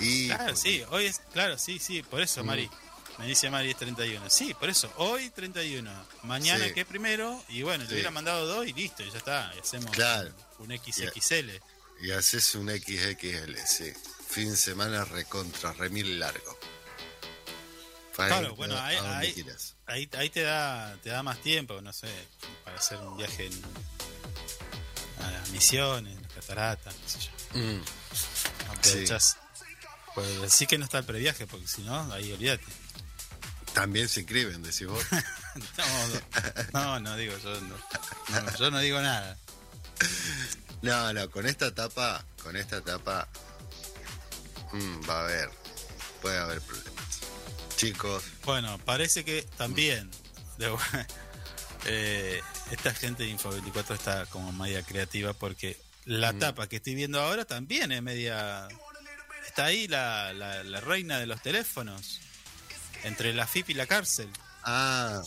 Y Claro, porque- sí, hoy es, claro, sí, sí, por eso, Mm. Mari. Me dice Mari es 31. Sí, por eso, hoy 31. Mañana Sí. que es primero, y bueno, Sí. le hubiera mandado dos y listo, y ya está. y hacemos Claro. un XXL. Y haces un XXL, sí. Fin de semana recontra, remil largo. Para Claro, bueno. Ahí, ahí te da te da más tiempo, no sé, para hacer un viaje en, a las misiones, las cataratas, qué sé yo. Mm, Aprovechás. Pues sí que no está el previaje, porque si no, ahí olvídate. También se inscriben, decís vos. No, no, digo, yo no, no, yo no digo nada. No, no, con esta etapa, con esta etapa mm, va a haber, puede haber problemas. Chicos, Bueno, parece que también de- eh, esta gente de Info24 está como media creativa porque la tapa que estoy viendo ahora también es media... Está ahí la, la, la reina de los teléfonos, entre la FIP y la cárcel. Ah,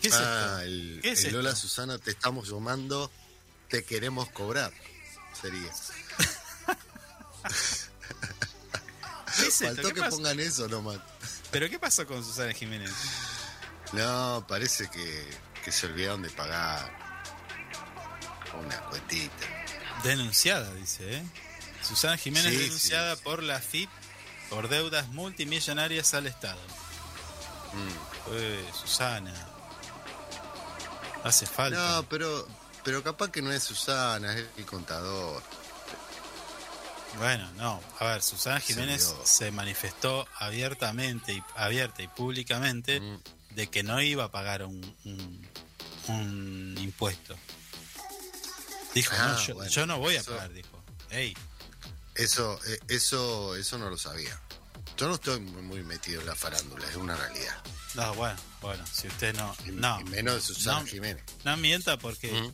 ¿Qué es ah, esto? el, ¿Qué es el Lola? Susana, te estamos llamando, te queremos cobrar. Sería. ¿Qué es esto? Faltó ¿Qué que pasó? pongan eso nomás. ¿Pero qué pasó con Susana Jiménez? No, parece que, que se olvidaron de pagar una cuentita. Denunciada, dice, ¿eh? Susana Jiménez Sí, denunciada sí. por la FIP por deudas multimillonarias al Estado. Mm. Eh, Susana. Hace falta. No, pero, pero capaz que no es Susana, es el contador. Bueno, no. A ver, Susana Jiménez se manifestó abiertamente y abierta y públicamente Mm. De que no iba a pagar un, un, un impuesto. Dijo, Ah, no, yo, bueno, yo no voy a eso- pagar, dijo. Ey, Eso, eh, eso, eso no lo sabía. Yo no estoy muy, muy metido en la farándula, es una realidad. no, bueno, bueno, si usted no, Y, no, y menos de Susana no. Jiménez. no mienta porque Mm.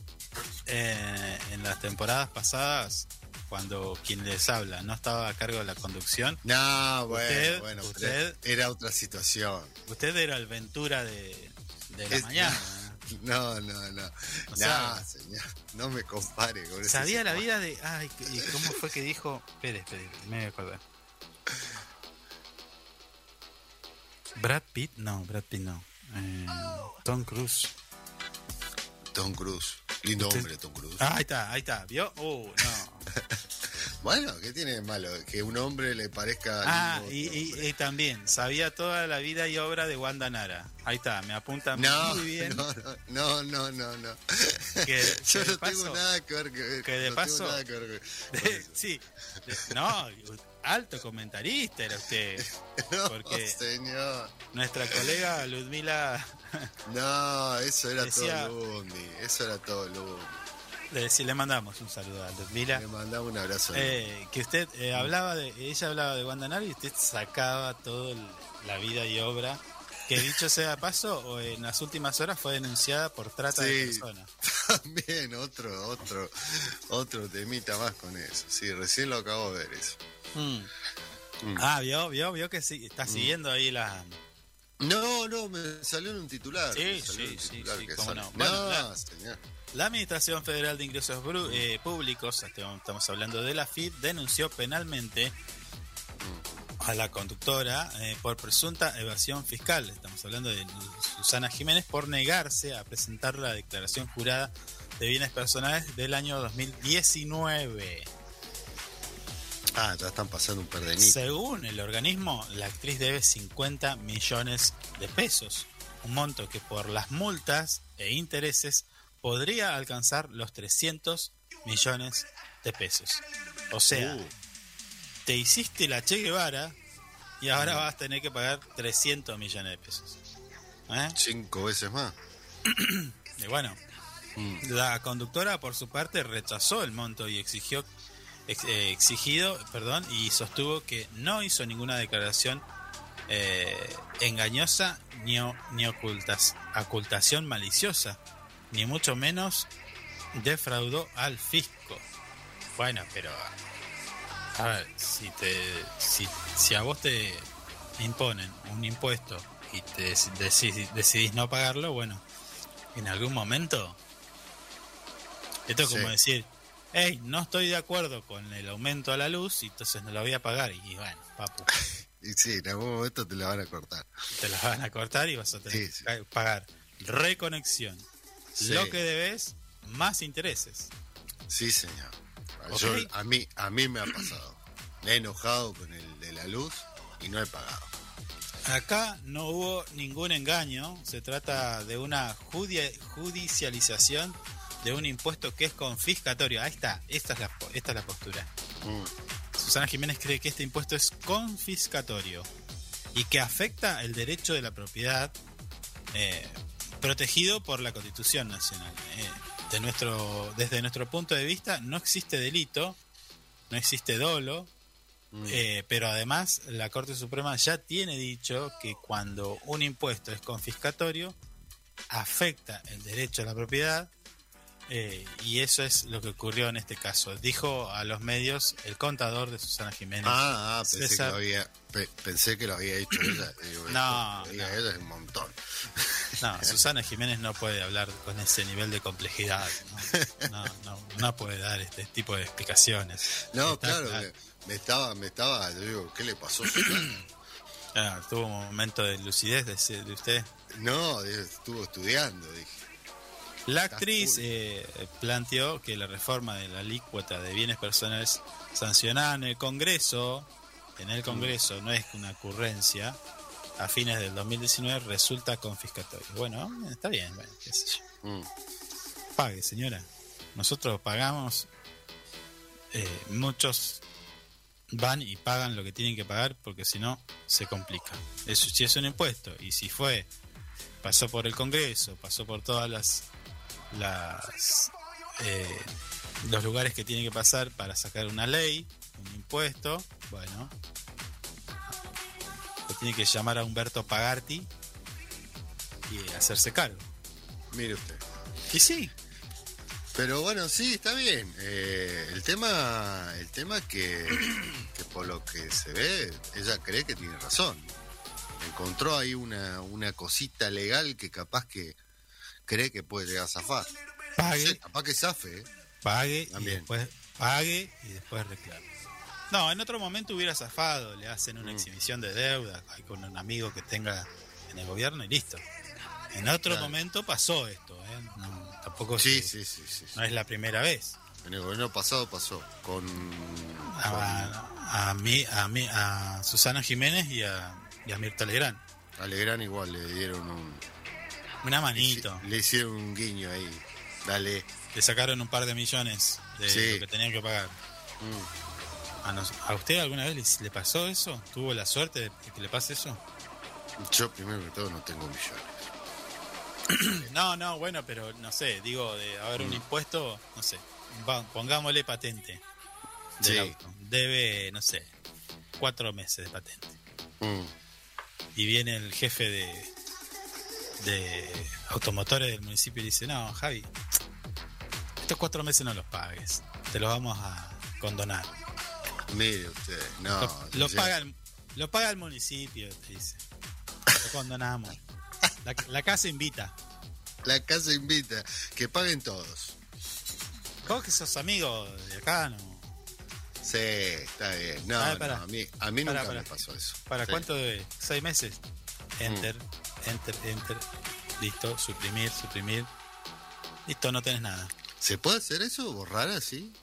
eh, en las temporadas pasadas, cuando quien les habla no estaba a cargo de la conducción, No, bueno, Usted- bueno, pero usted- era otra situación. usted era el Ventura de, de la Es- mañana. No, no, no. O no, señor, no me compare con ese Sabía la vida de. Ay, ¿y cómo fue que dijo? Espere, espere, me voy a acordar. Brad Pitt, no, Brad Pitt no. Eh, Tom Cruise. Tom Cruise. Lindo Usted- hombre, Tom Cruise. Ah, ahí está, ahí está, ¿vio? Uh, no. Bueno, ¿qué tiene de malo? Que un hombre le parezca. Ah, lindo y, también, sabía toda la vida y obra de Wanda Nara. Ahí está, me apunta No, muy bien. no, no, no, no, no. Que- Yo que de no tengo paso- nada que ver que, que de no paso- tengo nada que ver eso. sí, de- no, alto comentarista era usted. No, porque- señor. Nuestra colega Ludmila No, eso era Decía- todo Lundi. Eso era todo Lundi. Le, le mandamos un saludo a Ludmila. Le mandaba un abrazo. a Eh, que usted eh, hablaba de, ella hablaba de Wanda Nara y usted sacaba toda la vida y obra. Que dicho sea paso, o en las últimas horas fue denunciada por trata de personas. También otro, otro, otro temita más con eso. Sí, recién lo acabo de ver eso. Mm. Mm. Ah, vio, vio, vio que sí, está siguiendo ahí la. No, no, me salió en un titular. Sí, sí, sí, cómo no. Bueno, la- señor. La Administración Federal de Ingresos Bru- eh, Públicos, este, estamos hablando de la FIP, denunció penalmente a la conductora eh, por presunta evasión fiscal. Estamos hablando de Susana Jiménez por negarse a presentar la declaración jurada de bienes personales del año 2019. Ah, ya están pasando un. Según el organismo, la actriz debe 50 millones de pesos, un monto que por las multas e intereses podría alcanzar los 300 millones de pesos. O sea, Uh, te hiciste la Che Guevara y ahora vas a tener que pagar 300 millones de pesos. ¿Eh? cinco veces más. Y bueno, Mm. la conductora por su parte rechazó el monto y exigió ex- exigido, perdón, y sostuvo que no hizo ninguna declaración eh, engañosa ni, ni ocultas, ocultación maliciosa, ni mucho menos defraudó al fisco. Bueno, pero a ver, si te si, si a vos te imponen un impuesto y te dec- decidís, decidís no pagarlo, bueno, en algún momento esto es Sí. como decir, hey, no estoy de acuerdo con el aumento a la luz y entonces no lo voy a pagar y bueno, papu, Y sí, en algún momento te la van a cortar. te las van a cortar y vas a tener Sí, sí. que pagar reconexión, Sí. lo que debes más intereses. Sí, señor. Yo- a, mí, a mí me ha pasado. Me he enojado con el de la luz y no he pagado. Acá no hubo ningún engaño, se trata de una judi- judicialización de un impuesto que es confiscatorio. Ahí está, esta es la, esta es la postura. Mm. Susana Jiménez cree que este impuesto es confiscatorio y que afecta el derecho de la propiedad eh, protegido por la Constitución Nacional. Eh, de nuestro, desde nuestro punto de vista no existe delito, no existe dolo, Mm. Eh, pero además la Corte Suprema ya tiene dicho que cuando un impuesto es confiscatorio, afecta el derecho a la propiedad eh, y eso es lo que ocurrió en este caso. Dijo a los medios el contador de Susana Jiménez. Ah, ah, pensé, que lo había, pe- pensé que lo había dicho ella. Digo, No, esto, lo diga no. ella es un montón. No, Susana Jiménez no puede hablar con ese nivel de complejidad. No, no, no, no puede dar este tipo de explicaciones. No, Está claro, Me, me estaba, me estaba, yo digo, ¿qué le pasó? a Susana? Ah, tuvo un momento de lucidez de, de usted. no, estuvo estudiando, dije. La actriz eh, planteó que la reforma de la alícuota de bienes personales sancionada en el Congreso, en el Congreso no es una ocurrencia, a fines del 2019 resulta confiscatorio. Bueno, está bien, bueno, qué sé yo. Mm. Pague, señora. Nosotros pagamos, eh, muchos van y pagan lo que tienen que pagar porque si no se complica. Eso sí es un impuesto y si fue, pasó por el Congreso, pasó por todas las, las eh, los lugares que tiene que pasar para sacar una ley, un impuesto, bueno, lo tiene que llamar a Humberto Pagarti y hacerse cargo. Mire usted. Y sí, Pero bueno, sí, está bien. Eh, el tema, el tema que, que por lo que se ve, ella cree que tiene razón. Encontró ahí una, una cosita legal que capaz que cree que puede llegar a zafar. pague. Sí, capaz que zafe, ¿eh? pague y También. después pague y después reclame. No, en otro momento hubiera zafado, le hacen una Mm. exhibición de deuda con un amigo que tenga en el gobierno y listo. En otro Claro. momento pasó esto, ¿eh? No, tampoco Sí, es, sí, sí, sí. no es la primera vez. En el gobierno pasado pasó con, A, a mí, a mí, a Susana Jiménez y a, y a Mirta Legrand. con Alegrán igual le dieron un Una manito. le hicieron un guiño ahí. Dale. Le sacaron un par de millones de Sí. lo que tenían que pagar. Mm. ¿A, nos- ¿A usted alguna vez le, le pasó eso? ¿Tuvo la suerte de que le pase eso? Yo primero que todo no tengo millones. No, no, bueno, pero no sé, digo, de haber Mm. un impuesto, no sé, va- pongámosle patente del Sí. auto. Debe, no sé, cuatro meses de patente. Mm. Y viene el jefe de, de automotores del municipio y dice, no, Javi, estos cuatro meses no los pagues, te los vamos a condonar. Mire usted, no. lo, paga el, lo paga el municipio, te dice. Lo condonamos. La, la casa invita. La casa invita, que paguen todos. ¿Vos que sos amigo de acá, no? Sí, está bien. No, Ah, no, a mí, a mí nunca me pasó eso. ¿Para Sí. cuánto debe? ¿Seis meses? Enter, Mm. Enter, enter. Listo, suprimir, suprimir. Listo, no tenés nada. ¿Se puede hacer eso? ¿Borrar así?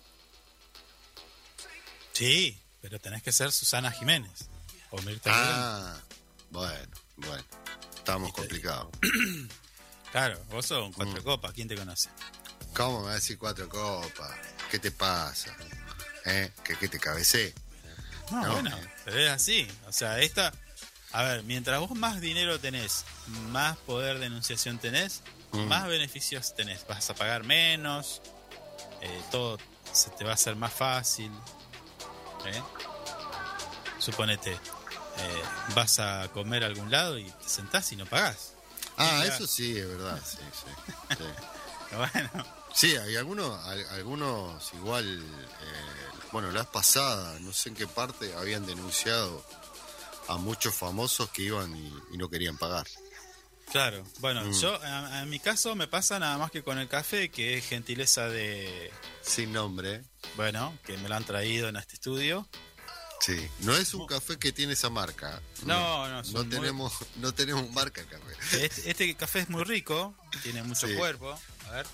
Sí, pero tenés que ser Susana Jiménez. O Mirta. Ah, bueno, bueno. Estamos Viste. complicados. Claro, vos sos un cuatro Mm. copas, ¿quién te conoce? ¿Cómo me va a decir cuatro copas? ¿Qué te pasa? ¿Eh? ¿Que, que te cabecé? No, No, bueno, eh. pero es así. O sea, esta. A ver, mientras vos más dinero tenés, más poder de enunciación tenés, Mm. más beneficios tenés. Vas a pagar menos, eh, todo se te va a hacer más fácil. ¿eh? Suponete, eh, vas a comer a algún lado y te sentás y no pagás. Ah, eso sí, es verdad. Sí, sí, sí. Bueno, Sí, hay algunos, al- algunos igual, eh, bueno, la vez pasada, no sé en qué parte, habían denunciado a muchos famosos que iban y, y no querían pagar. claro. Bueno, Mm. yo, en mi caso me pasa nada más que con el café, que es gentileza de, Sin nombre, bueno, que me lo han traído en este estudio. sí. No es un café que tiene esa marca. No, no, no muy- tenemos, no tenemos marca café. Este, este café es muy rico, tiene mucho Sí. cuerpo. A ver.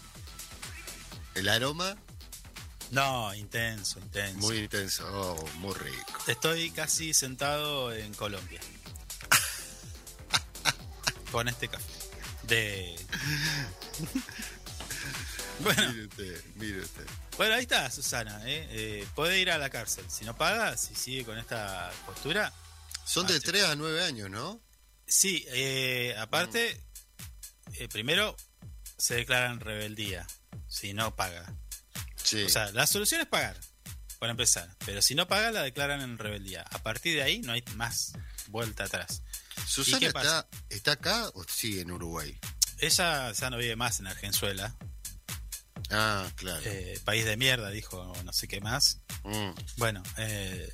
El aroma, No, intenso, intenso. muy intenso, oh, muy rico. Estoy casi sentado en Colombia. Con este café. De. bueno, Mire usted, mire usted. bueno, ahí está Susana. ¿eh? Eh, puede ir a la cárcel. Si no paga, si sigue con esta postura. Son Ah, de sí. 3 a 9 años, ¿no? Sí, eh, aparte, eh, primero se declara en rebeldía. Si no paga. Sí. O sea, la solución es pagar. para empezar. Pero si no paga, la declaran en rebeldía. A partir de ahí no hay más vuelta atrás. ¿Susana qué pasa? está, está acá o sigue en Uruguay? Ella ya no vive más en Argenzuela. Ah, claro. eh, país de mierda, dijo no sé qué más. Mm. Bueno, eh,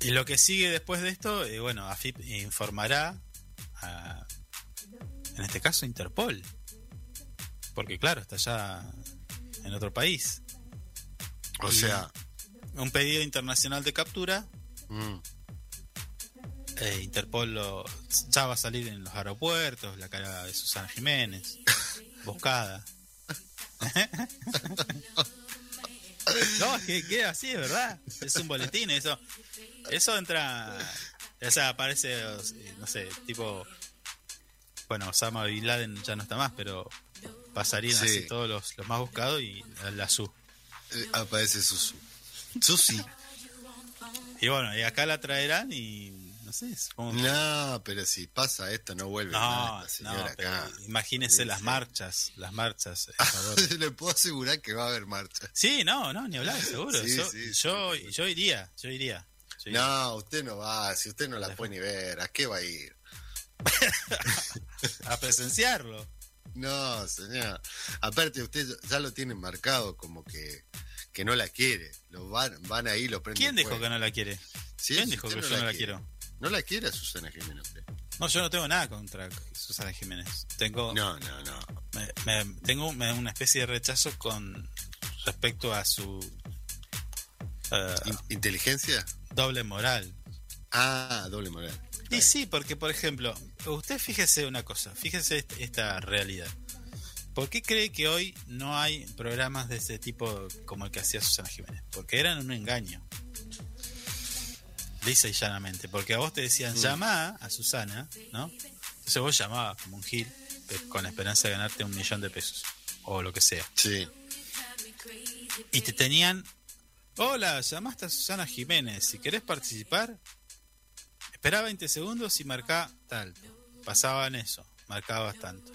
y lo que sigue después de esto, eh, bueno, AFIP informará a, en este caso, Interpol. Porque claro, está ya en otro país. O Y- sea, Un pedido internacional de captura. mm, eh, Interpol lo, ya va a salir en los aeropuertos, la cara de Susana Jiménez, buscada. no, es que queda así, es verdad. Es un boletín, eso. Eso entra. O sea, aparece, no sé, tipo. Bueno, Osama Bin Laden ya no está más, pero pasarían Sí. así todos los, los más buscados y la, la SU. eh, aparece Susu. Susi. Y bueno, y acá la traerán y. No sé, supongo que- No, pero si pasa esto, no vuelve No, no, acá. imagínese Sí, las sí. marchas, las marchas. favor. Le puedo asegurar que va a haber marcha. Sí, no, no, ni hablar, seguro. Yo, sí, yo, yo iría, yo iría. Yo iría. No, usted no va, si usted no la puede ni ver, ¿a qué va a ir? A presenciarlo. No, señor. Aparte, usted ya lo tiene marcado como que, que no la quiere. Lo van, van ahí, lo prenden ¿Quién dijo fuego. que no la quiere? Sí, ¿Quién dijo que yo no la quiero? No la quiere a Susana Jiménez. usted. No, yo no tengo nada contra Susana Jiménez. Tengo, No, no, no. me- me- tengo una especie de rechazo con respecto a su eh, In- ¿Inteligencia? doble moral. Ah, doble moral. Y sí, porque por ejemplo, usted fíjese una cosa, fíjese est- esta realidad. ¿Por qué cree que hoy no hay programas de ese tipo como el que hacía Susana Jiménez? Porque eran un engaño. Lisa y llanamente. Porque a vos te decían, llama a Susana, ¿no? Entonces vos llamabas como un gil eh, con la esperanza de ganarte un millón de pesos. O lo que sea. Sí. Y te tenían, hola, llamaste a Susana Jiménez, si querés participar, espera 20 segundos y marcá tal. Pasaban eso, marcabas tanto.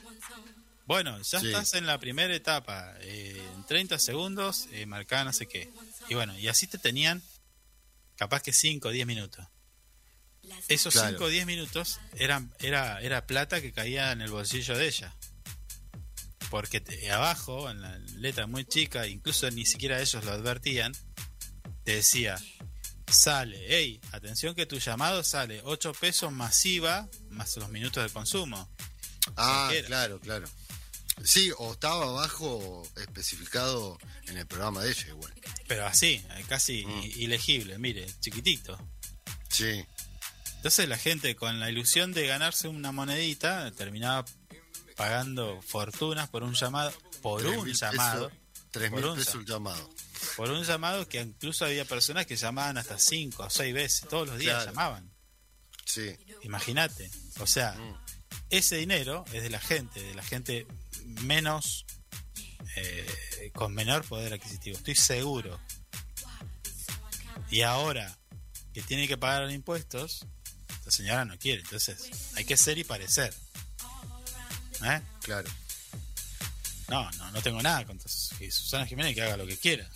Bueno, ya Sí. estás en la primera etapa, eh, en 30 segundos eh, marcá no sé qué. Y bueno, y así te tenían capaz que 5 o 10 minutos. Esos Claro. 5 o 10 minutos eran, era, era plata que caía en el bolsillo de ella. Porque te- abajo, en la letra muy chica, incluso ni siquiera ellos lo advertían, te decía, sale, hey, atención que tu llamado sale 8 pesos masiva más los minutos de consumo. Ah, claro, claro. Sí, o estaba abajo especificado en el programa de ella igual. Pero así, eh, casi Mm. ilegible, mire, chiquitito. Sí. Entonces la gente con la ilusión de ganarse una monedita terminaba pagando fortunas por un llamado, por un llamado, pesos- Tres Por mil un pesos el llamado. Por un llamado que incluso había personas que llamaban hasta 5 o 6 veces, todos los días Claro. llamaban. Sí. Imagínate. O sea, Mm. ese dinero es de la gente, de la gente menos, eh, con menor poder adquisitivo. Estoy seguro. Y ahora que tiene que pagar los impuestos, la señora no quiere. Entonces, hay que ser y parecer. ¿Eh? Claro. No, no, no tengo nada contra Susana Jiménez que haga lo que quiera.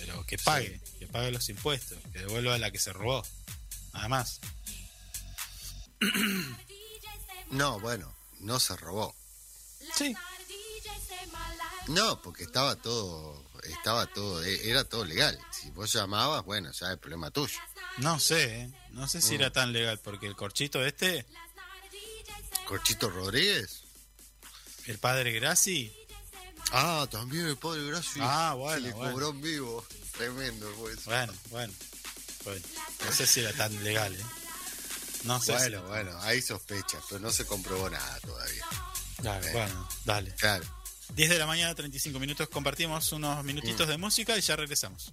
Pero que pague, que pague los impuestos, que devuelva la que se robó. Nada más. No, bueno, no se robó. Sí. No, porque estaba todo, estaba todo, e- era todo legal. Si vos llamabas, bueno, ya es problema tuyo. No sé, ¿eh? no sé si Mm. era tan legal, porque el corchito este, Corchito Rodríguez. el padre Graci, Ah, también el padre Gracia. Ah, bueno, Se le bueno. cobró en vivo. Tremendo fue eso. bueno, bueno, bueno, no sé si era tan legal, ¿eh? No sé si Bueno, era- bueno, hay sospechas, pero no se comprobó nada todavía. Dale, Eh. bueno, dale. Claro. 10 de la mañana, 35 minutos, compartimos unos minutitos Mm. de música y ya regresamos.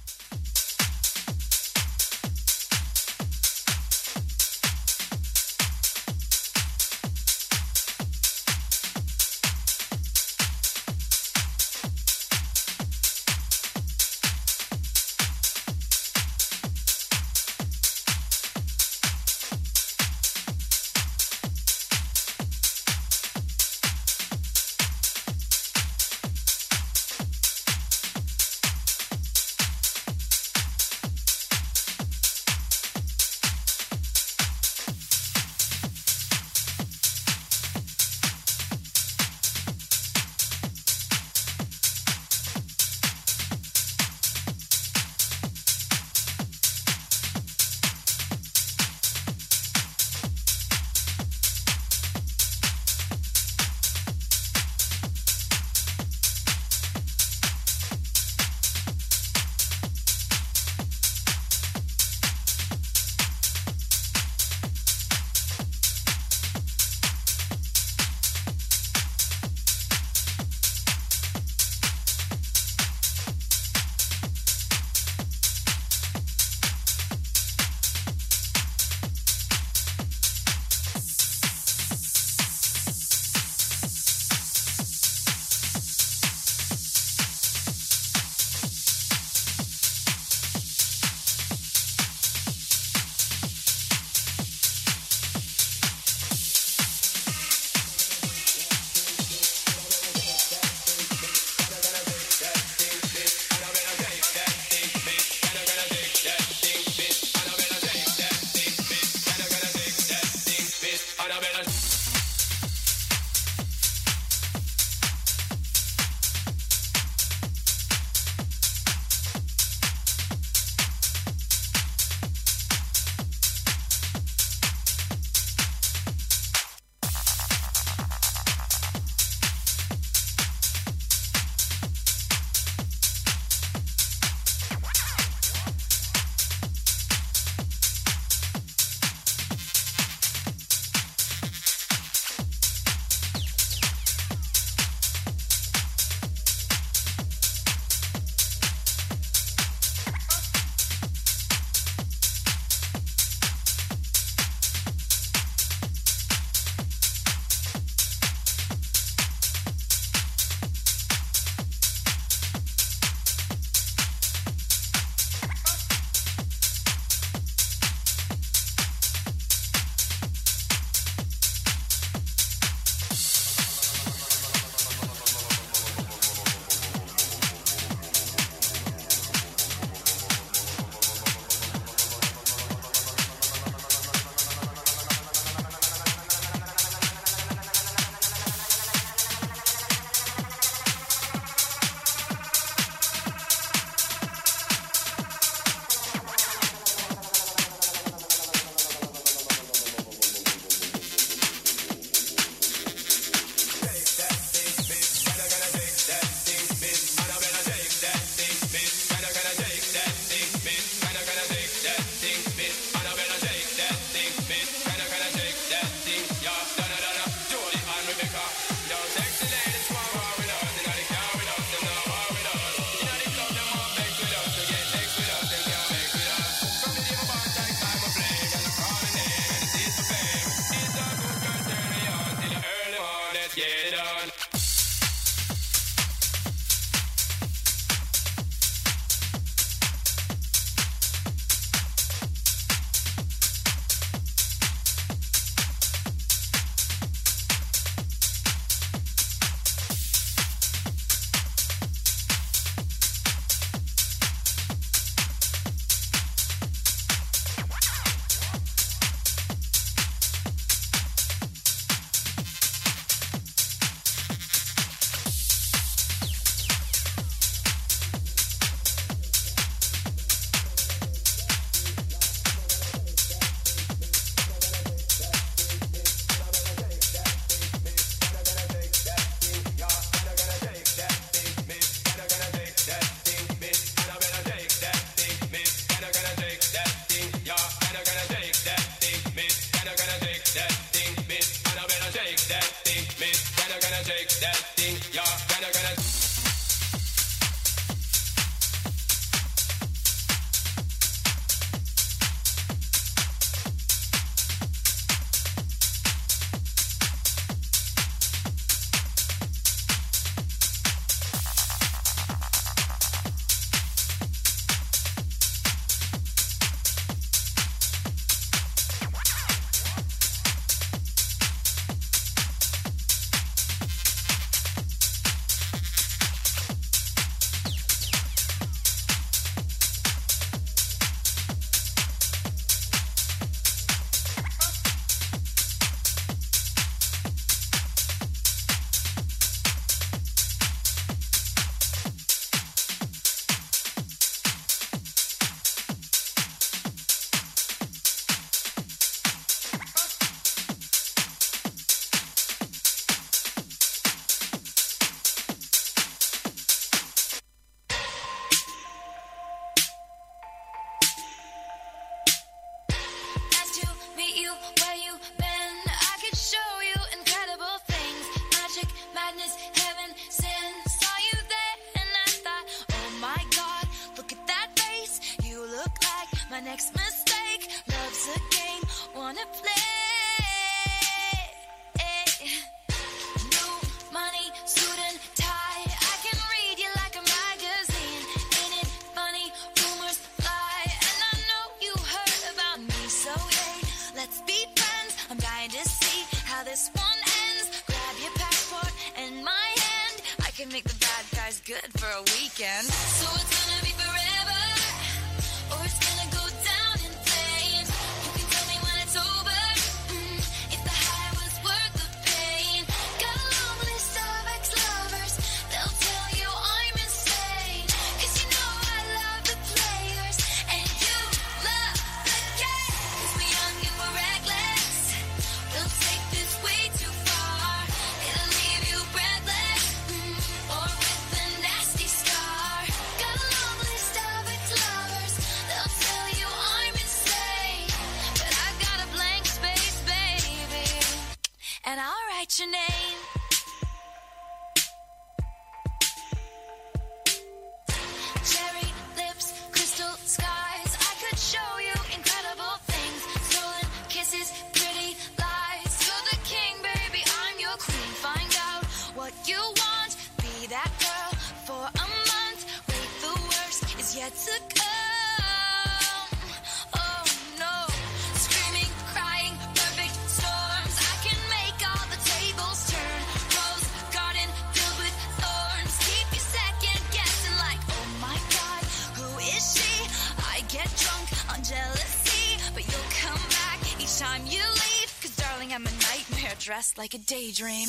like a daydream.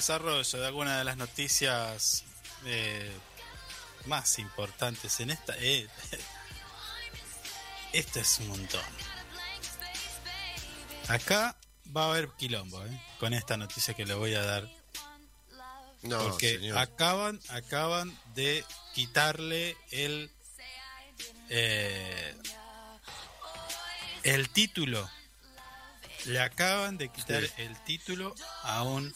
desarrollo de alguna de las noticias eh, más importantes en esta. Eh, esto es un montón. Acá va a haber quilombo eh, con esta noticia que le voy a dar. No, porque señor. acaban acaban de quitarle el eh, el título. Le acaban de quitar el título a un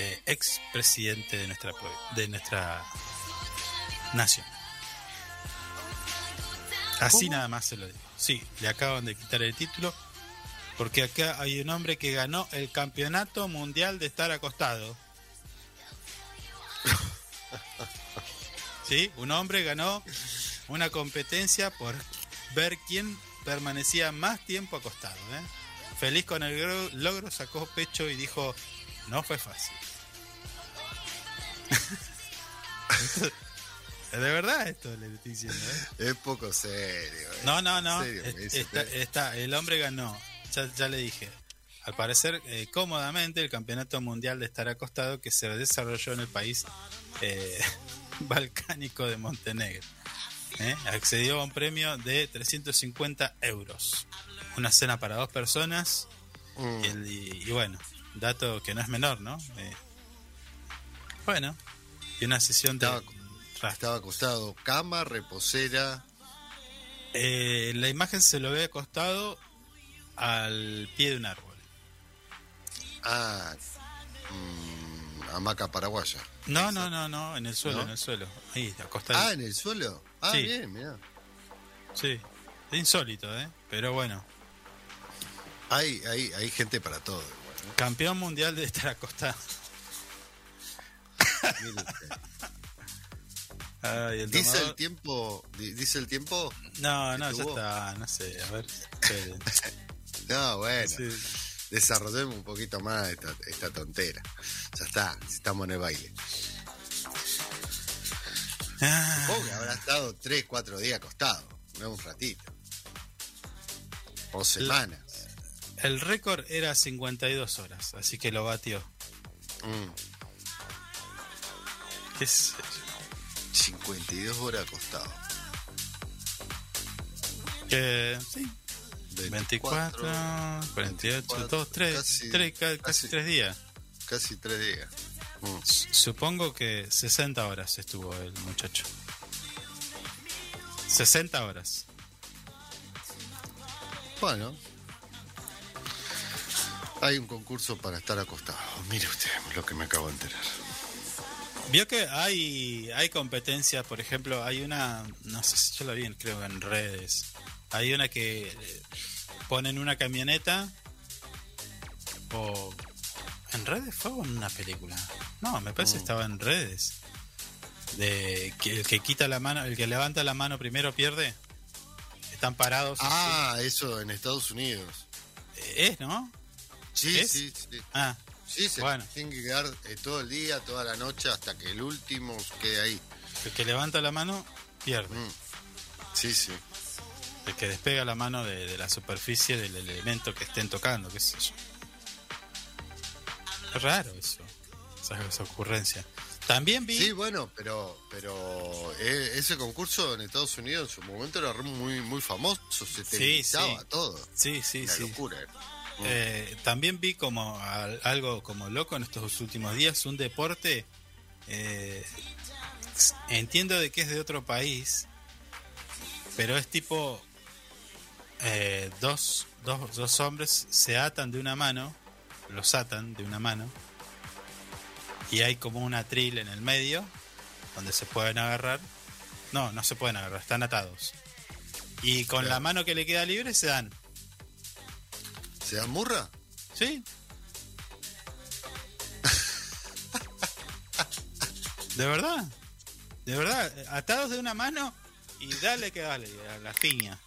eh, ex presidente de nuestra de nuestra nación. Así ¿Cómo? nada más se lo digo. Sí, le acaban de quitar el título porque acá hay un hombre que ganó el campeonato mundial de estar acostado. Sí, un hombre ganó una competencia por ver quién permanecía más tiempo acostado. ¿eh? Feliz con el gro- logro, sacó pecho y dijo, no fue fácil. de verdad esto le estoy diciendo. ¿eh? Es poco serio. eh. No, no, no. ¿En serio me Es- está, el hombre ganó. Ya, ya le dije. Al parecer, eh, cómodamente, el campeonato mundial de estar acostado que se desarrolló en el país eh, balcánico de Montenegro. ¿eh? Accedió a un premio de 350 euros. Una cena para dos personas. Mm. Y, el- y- y bueno, dato que no es menor, ¿no? Eh, bueno, y una sesión de. Estaba- Estaba acostado, cama, reposera. Eh, la imagen se lo ve acostado al pie de un árbol. Ah, mm, hamaca paraguaya. No, no, no, no, en el suelo, ¿No? en el suelo. Ahí, acostado. Ah, en el suelo. Ah, Sí. bien, mira. Sí, es insólito, ¿eh? Pero bueno, Hay, hay, hay gente para todo. Campeón mundial de estar acostado. Dice el tiempo, di- dice el tiempo. No, no, ya está, no sé, a ver. No, bueno, Sí. desarrollemos un poquito más esta, esta tontera. Ya está, estamos en el baile. Ah, Supongo que habrá estado 3, 4 días acostado, no un ratito. O semanas. El récord era 52 horas, así que lo batió. Mm, ¿Qué yo? 52 horas acostado. Que, sí, 24, 48, 24, 2, 3, casi- 3, casi, casi. 3 días. Casi 3 días. Mm. Supongo que 60 horas estuvo el muchacho. 60 horas. Bueno. Hay un concurso para estar acostado. Mire usted lo que me acabo de enterar. Vio que hay, hay competencias, por ejemplo, hay una, no sé si yo la vi, creo en redes. Hay una que eh, ponen una camioneta o en redes fue o en una película. No, me parece que Mm. estaba en redes. De que el que quita la mano, el que levanta la mano primero pierde. Están parados. Ah, eso en Estados Unidos. Es, ¿no? Sí, ¿Es? sí, sí. Ah, Sí, se Bueno. tienen que quedar eh, todo el día, toda la noche, hasta que el último quede ahí. el que levanta la mano pierde. Mm. Sí, sí. El que despega la mano de, de la superficie del elemento que estén tocando, qué sé yo. Es raro eso, esa, esa ocurrencia. También vi, Sí, bueno, pero pero eh, ese concurso en Estados Unidos en su momento era muy muy famoso, se televisaba sí. todo. sí, sí, Una sí. locura. Eh, también vi como al- algo como loco en estos últimos días, un deporte, eh, entiendo de que es de otro país, pero es tipo eh, dos, dos, dos hombres se atan de una mano, los atan de una mano, y hay como un atril en el medio donde se pueden agarrar. No, no se pueden agarrar, están atados. Y con la mano que le queda libre se dan. ¿Se dan murra? Sí. De verdad. De verdad. Atados de una mano y dale que dale, a la piña.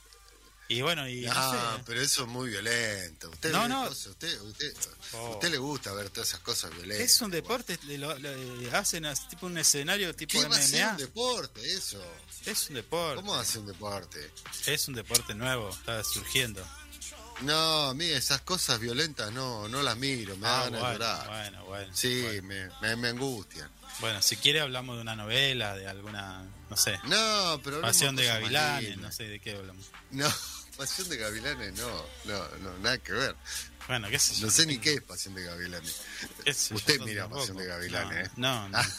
Y bueno, y no Ah, sé. pero eso es muy violento. Usted No, no. cosas- usted, usted, Oh. usted le gusta ver todas esas cosas violentas. Es un deporte, le- lo- lo- hacen tipo un escenario tipo ¿Qué MMA. un deporte eso? Es un deporte. ¿Cómo hace un deporte? Es un deporte nuevo, está surgiendo. No, a mí esas cosas violentas no, no las miro, me Ah, de bueno, llorar. bueno, bueno. Sí, Bueno. me, me, me angustian. Bueno, si quiere hablamos de una novela, de alguna, no sé, No, pero Pasión de Gavilanes, no sé de qué hablamos. No, Pasión de Gavilanes, no, no, no, nada que ver. Bueno, qué sé yo. No sé ni qué es Pasión de Gavilanes. Usted mira. Pasión de Gavilanes, ¿eh? No, no. Nunca-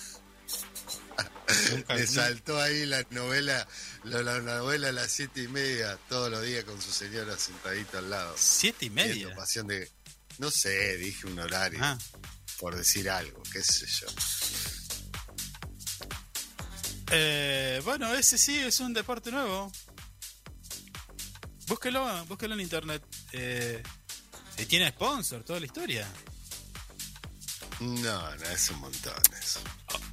Le saltó ahí la novela, la, la novela a las siete y media, todos los días con su señora sentadita al lado. Siete y Viendo media. Pasión de. No sé, dije un horario, Ah, por decir algo, qué sé yo. eh, bueno, ese sí es un deporte nuevo. Búsquelo, búsquelo en internet. Eh, tiene sponsor, toda la historia. No, no, es un montón eso.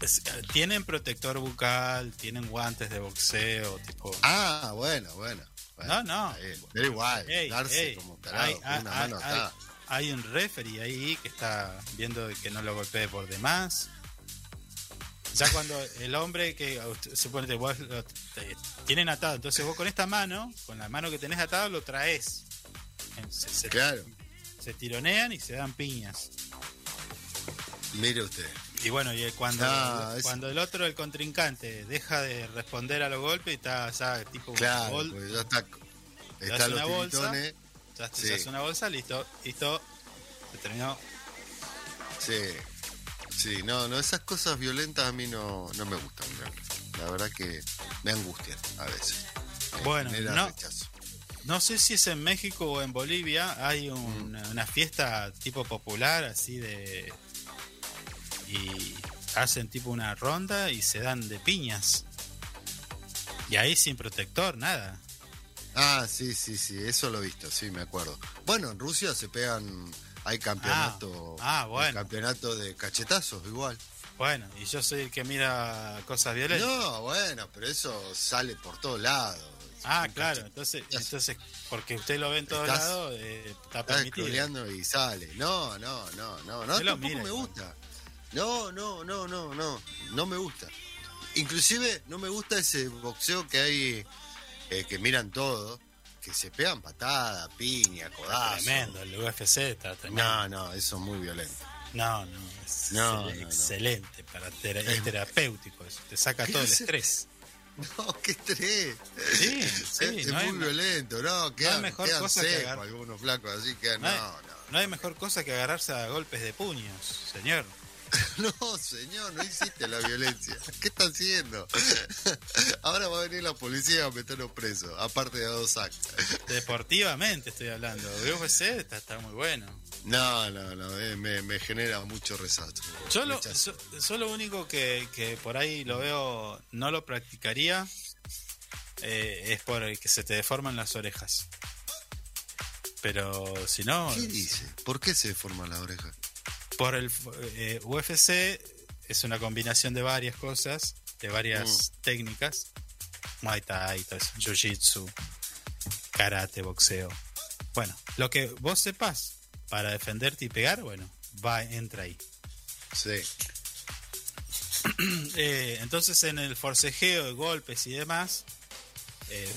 Eh, tienen protector bucal, tienen guantes de boxeo, tipo. Ah, bueno, bueno. bueno, No, no. Pero igual, Ey, darse ey, como tarado hay, una mano hay- un referee ahí que está viendo que no lo golpee por demás. Ya cuando el hombre que suponete vos lo- tienen atado, entonces vos con esta mano, con la mano que tenés atado, lo traes. Se, se- Claro, se tironean y se dan piñas. mire usted. Y bueno, y cuando, No, es- cuando el otro, el contrincante, deja de responder a los golpes y está ya tipo Claro, gol, ya está. Está una los bolsa. tiritones. ya Sí. echas una bolsa, listo, listo, se terminó. Sí, sí, no, no, esas cosas violentas a mí no, no me gustan. verlas. La verdad que me angustian a veces. Bueno, no. rechazo. No sé si es en México o en Bolivia, hay un- una fiesta tipo popular así de... Y hacen tipo una ronda y se dan de piñas. Y ahí sin protector, nada. Ah, sí, sí, sí, eso lo he visto, sí, me acuerdo. Bueno, en Rusia se pegan, hay campeonato, Ah, ah, bueno. campeonato de cachetazos igual. Bueno, y yo soy el que mira cosas violentas. No, bueno, pero eso sale por todos lados. ah, Un claro, entonces, entonces porque usted lo ve en todos lados, eh, está permitido. scrolleando y sale. No, no, no, no, no, tampoco mira me gusta. No, no, no, no, no, no me gusta. Inclusive no me gusta ese boxeo que hay, eh, que miran todo, que se pegan patada, piña, codazo. Tremendo, el UFC está tremendo. No, no, eso es muy violento. No, no, es No, excel- no, no. excelente, para tera- es terapéutico, eso, te saca ¿Qué todo el estrés. No, qué estrés. Sí, sí, es, hay muy violento, no, quedan, mejor quedan cosa que secos agar- algunos flacos, así que No no, hay, no. no hay mejor cosa que agarrarse a golpes de puños, señor. No, señor, no hiciste la violencia. ¿Qué está haciendo? Ahora va a venir la policía a meterlo preso, aparte de dos actos. Deportivamente estoy hablando. El UFC está, está muy bueno. No, no, no, eh, me, me genera mucho rechazo. Yo lo, lo único que, que por ahí lo veo, no lo practicaría, eh, es por el que se te deforman las orejas. Pero si no, ¿Qué dice? ¿Por qué se deforman las orejas? Por el eh, UFC es una combinación de varias cosas, de varias técnicas. Muay Thai, Jiu-Jitsu, karate, boxeo. Bueno, lo que vos sepas para defenderte y pegar, bueno, va, entra ahí. Sí. Eh, entonces en el forcejeo de golpes y demás, eh,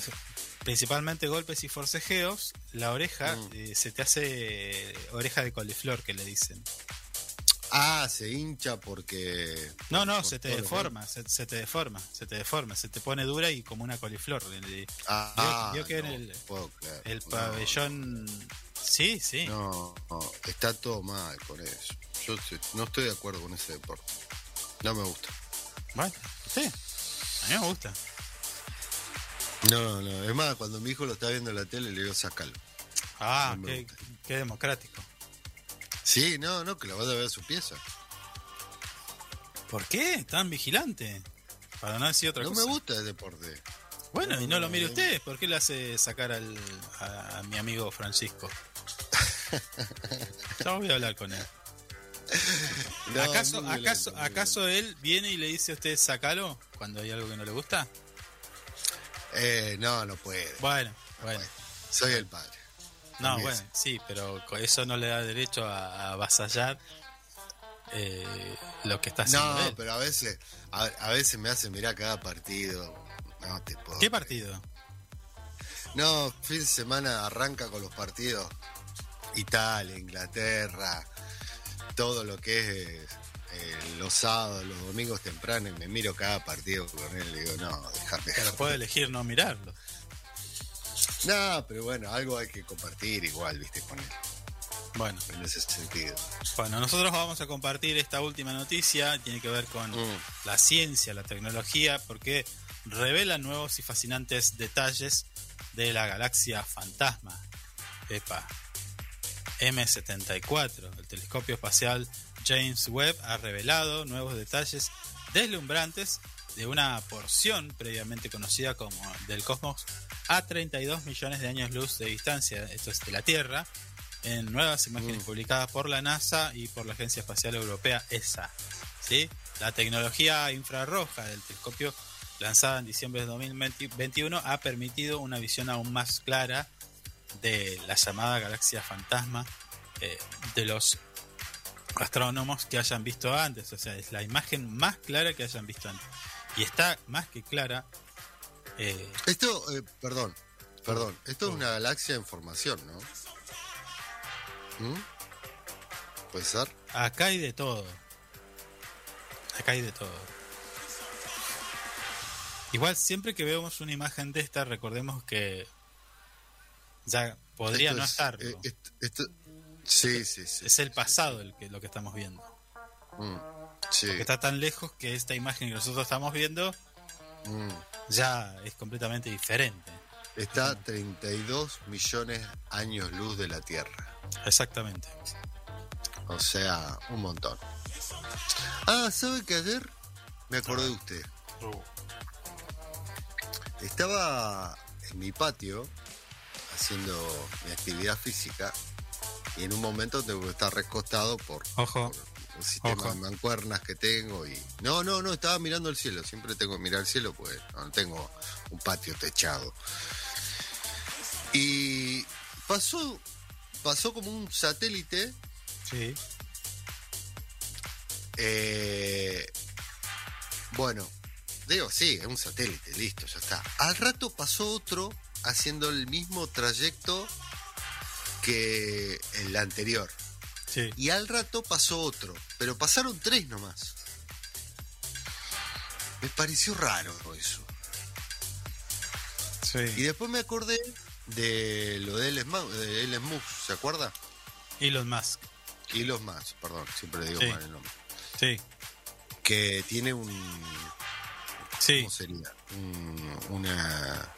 principalmente golpes y forcejeos, la oreja Mm. eh, se te hace oreja de coliflor que le dicen. Ah, se hincha porque. No, no, por se te deforma, se, se te deforma, se te deforma, se te pone dura y como una coliflor. Ah, vio que en no, el- puedo creer. El No, pabellón... Sí, sí. No, no, está todo mal con eso. Yo no estoy de acuerdo con ese deporte. No me gusta. Bueno, usted. A mí me gusta. No, no, es más, cuando mi hijo lo está viendo en la tele, le digo, sácalo. Ah, No qué democrático. Sí, no, no, que lo vaya a ver a su pieza. ¿Por qué? Tan vigilante. Para no decir otra No cosa. me gusta el deporte. Bueno, y no lo mire No. usted. ¿Por qué le hace sacar al, a, a mi amigo Francisco? Ya voy a hablar con él. No, ¿Acaso, acaso, violento, ¿Acaso él viene y le dice a usted sacalo cuando hay algo que no le gusta? Eh, no, no puede. Bueno, bueno. Soy el padre. No, bueno, sí, pero con eso no le da derecho a, avasallar eh, lo que está haciendo No, él. pero a veces, a, a veces me hace mirar cada partido. No te puedo. ¿Qué partido? No, fin de semana arranca con los partidos. Italia, Inglaterra, todo lo que es eh, los sábados, los domingos temprano, y me miro cada partido con él y digo, no, déjame. Pero puede elegir no mirarlo. No, pero bueno, algo hay que compartir igual, viste, con él, Bueno, en ese sentido. bueno, nosotros vamos a compartir esta última noticia, tiene que ver con Mm. la ciencia, la tecnología, porque revela nuevos y fascinantes detalles de la galaxia fantasma. EPA. M74, el telescopio espacial James Webb ha revelado nuevos detalles deslumbrantes de una porción previamente conocida como del cosmos a 32 millones de años luz de distancia, esto es de la Tierra, en nuevas imágenes publicadas por la NASA y por la Agencia Espacial Europea ESA. ¿sí? La tecnología infrarroja del telescopio lanzada en diciembre de 2021 ha permitido una visión aún más clara de la llamada galaxia fantasma eh, de los astrónomos que hayan visto antes. O sea, es la imagen más clara que hayan visto antes. Y está más que clara. eh, Esto, eh, perdón, perdón, esto es una galaxia en formación, ¿no? ¿Mm? ¿Puede ser? acá hay de todo. Acá hay de todo. Igual siempre que vemos una imagen de esta, recordemos que ya podría Esto no es, estarlo. eh, esto- esto- sí, sí, sí. es el pasado el que, lo que estamos viendo. Mm, sí, Que está tan lejos que esta imagen que nosotros estamos viendo mm. ya es completamente diferente. Está a 32 millones años luz de la Tierra. Exactamente. O sea, un montón. Ah, ¿sabe que ayer me acordé de usted? Estaba en mi patio haciendo mi actividad física y en un momento tengo que estar recostado por, Ojo. por el sistema Ojo. de mancuernas que tengo y no, no, no, estaba mirando el cielo, siempre tengo que mirar el cielo pues no tengo un patio techado. Y pasó pasó como un satélite Sí. Eh, bueno, digo, sí, es un satélite, listo, ya está. Al rato pasó otro haciendo el mismo trayecto que el anterior. Sí. Y al rato pasó otro, pero pasaron tres nomás. Me pareció raro eso. Y después me acordé de lo de Elon Elon Musk, ¿se acuerda? Elon Musk. Y los más, perdón, siempre digo Sí. mal el nombre. Sí. Que tiene un Sí. ¿Cómo sería? Un, una,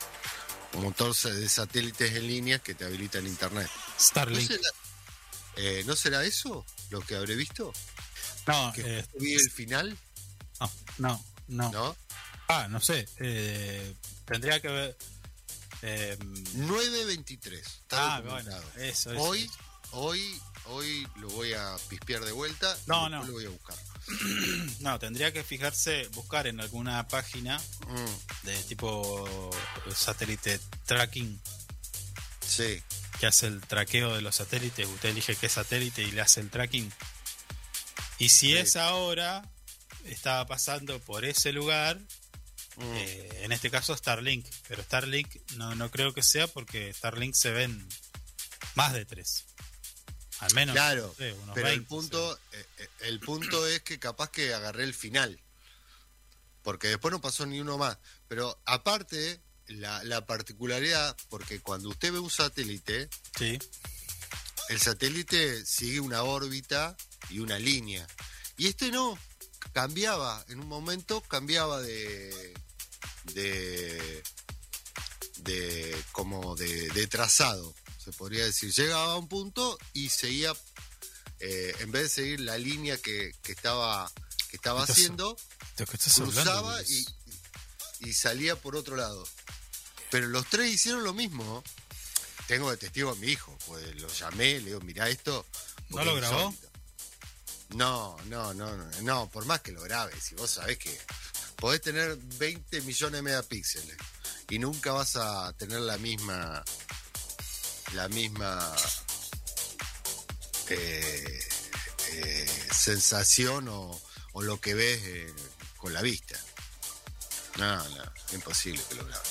un motor de satélites en línea que te habilitan internet. ¿No Starlink. Eh, ¿no será eso lo que habré visto? No, Que eh, vi el final, no, no, no. ¿no? Ah, no sé. eh, tendría que ver. eh, 9.23. Está ah, bueno, eso, eso. Hoy, hoy, hoy lo voy a pispear de vuelta. y No, después no. Lo voy a buscar. No, tendría que fijarse, buscar en alguna página Mm, de tipo satélite tracking sí, que hace el traqueo de los satélites. Usted elige qué satélite y le hace el tracking. Y si Sí. es ahora, estaba pasando por ese lugar, mm, eh, en este caso Starlink. Pero Starlink no, no creo que sea porque Starlink se ven más de tres. Al menos. claro. no sé, unos pero el 20, punto, eh, eh, el punto es que capaz que agarré el final. Porque después no pasó ni uno más. Pero aparte, la, la particularidad, porque cuando usted ve un satélite, Sí, el satélite sigue una órbita y una línea. Y este no, cambiaba, en un momento cambiaba de. de. de. como de, de trazado, se podría decir. Llegaba a un punto y seguía. eh, en vez de seguir la línea que, que estaba que estaba haciendo, cruzaba y, y salía por otro lado. Pero los tres hicieron lo mismo. Tengo de testigo a mi hijo, pues lo llamé, le digo, mirá esto. ¿No lo grabó? insólito". No, no, no, no, no, por más que lo grabes, si vos sabés que podés tener 20 millones de megapíxeles y nunca vas a tener la misma, la misma eh, eh, sensación o, o lo que ves eh, con la vista. No, no, imposible que lo grabe.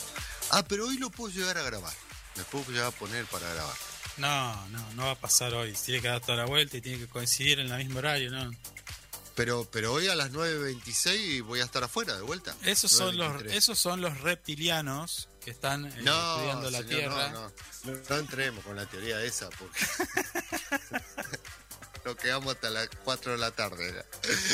Ah, pero hoy lo puedo llegar a grabar. Me puedo llegar a poner para grabar. No, no, no va a pasar hoy. Tiene que dar toda la vuelta y tiene que coincidir en el mismo horario, ¿no? Pero, pero hoy a las 9.26 voy a estar afuera de vuelta. Esos son, los, 9:23. esos son los reptilianos que están eh, no, estudiando la señor, Tierra. No, no, no entremos con la teoría esa porque nos quedamos hasta las 4 de la tarde.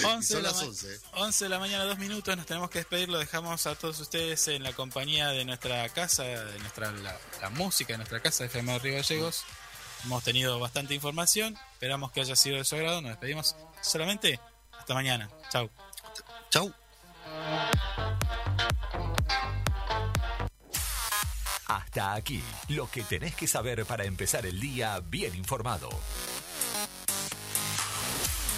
Y 11 de son la las ma- 11. 11 de la mañana, dos minutos, nos tenemos que despedir, lo dejamos a todos ustedes en la compañía de nuestra casa, de nuestra la, la música de nuestra casa, de Río Gallegos. Hemos tenido bastante información, esperamos que haya sido de su agrado, nos despedimos solamente hasta mañana. Chau. Chau. Hasta aquí, lo que tenés que saber para empezar el día bien informado.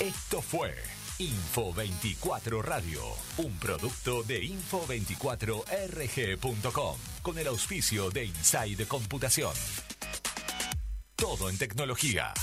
Esto fue Info 24 Radio, un producto de info24rg.com, con el auspicio de Inside Computación. Todo en tecnología.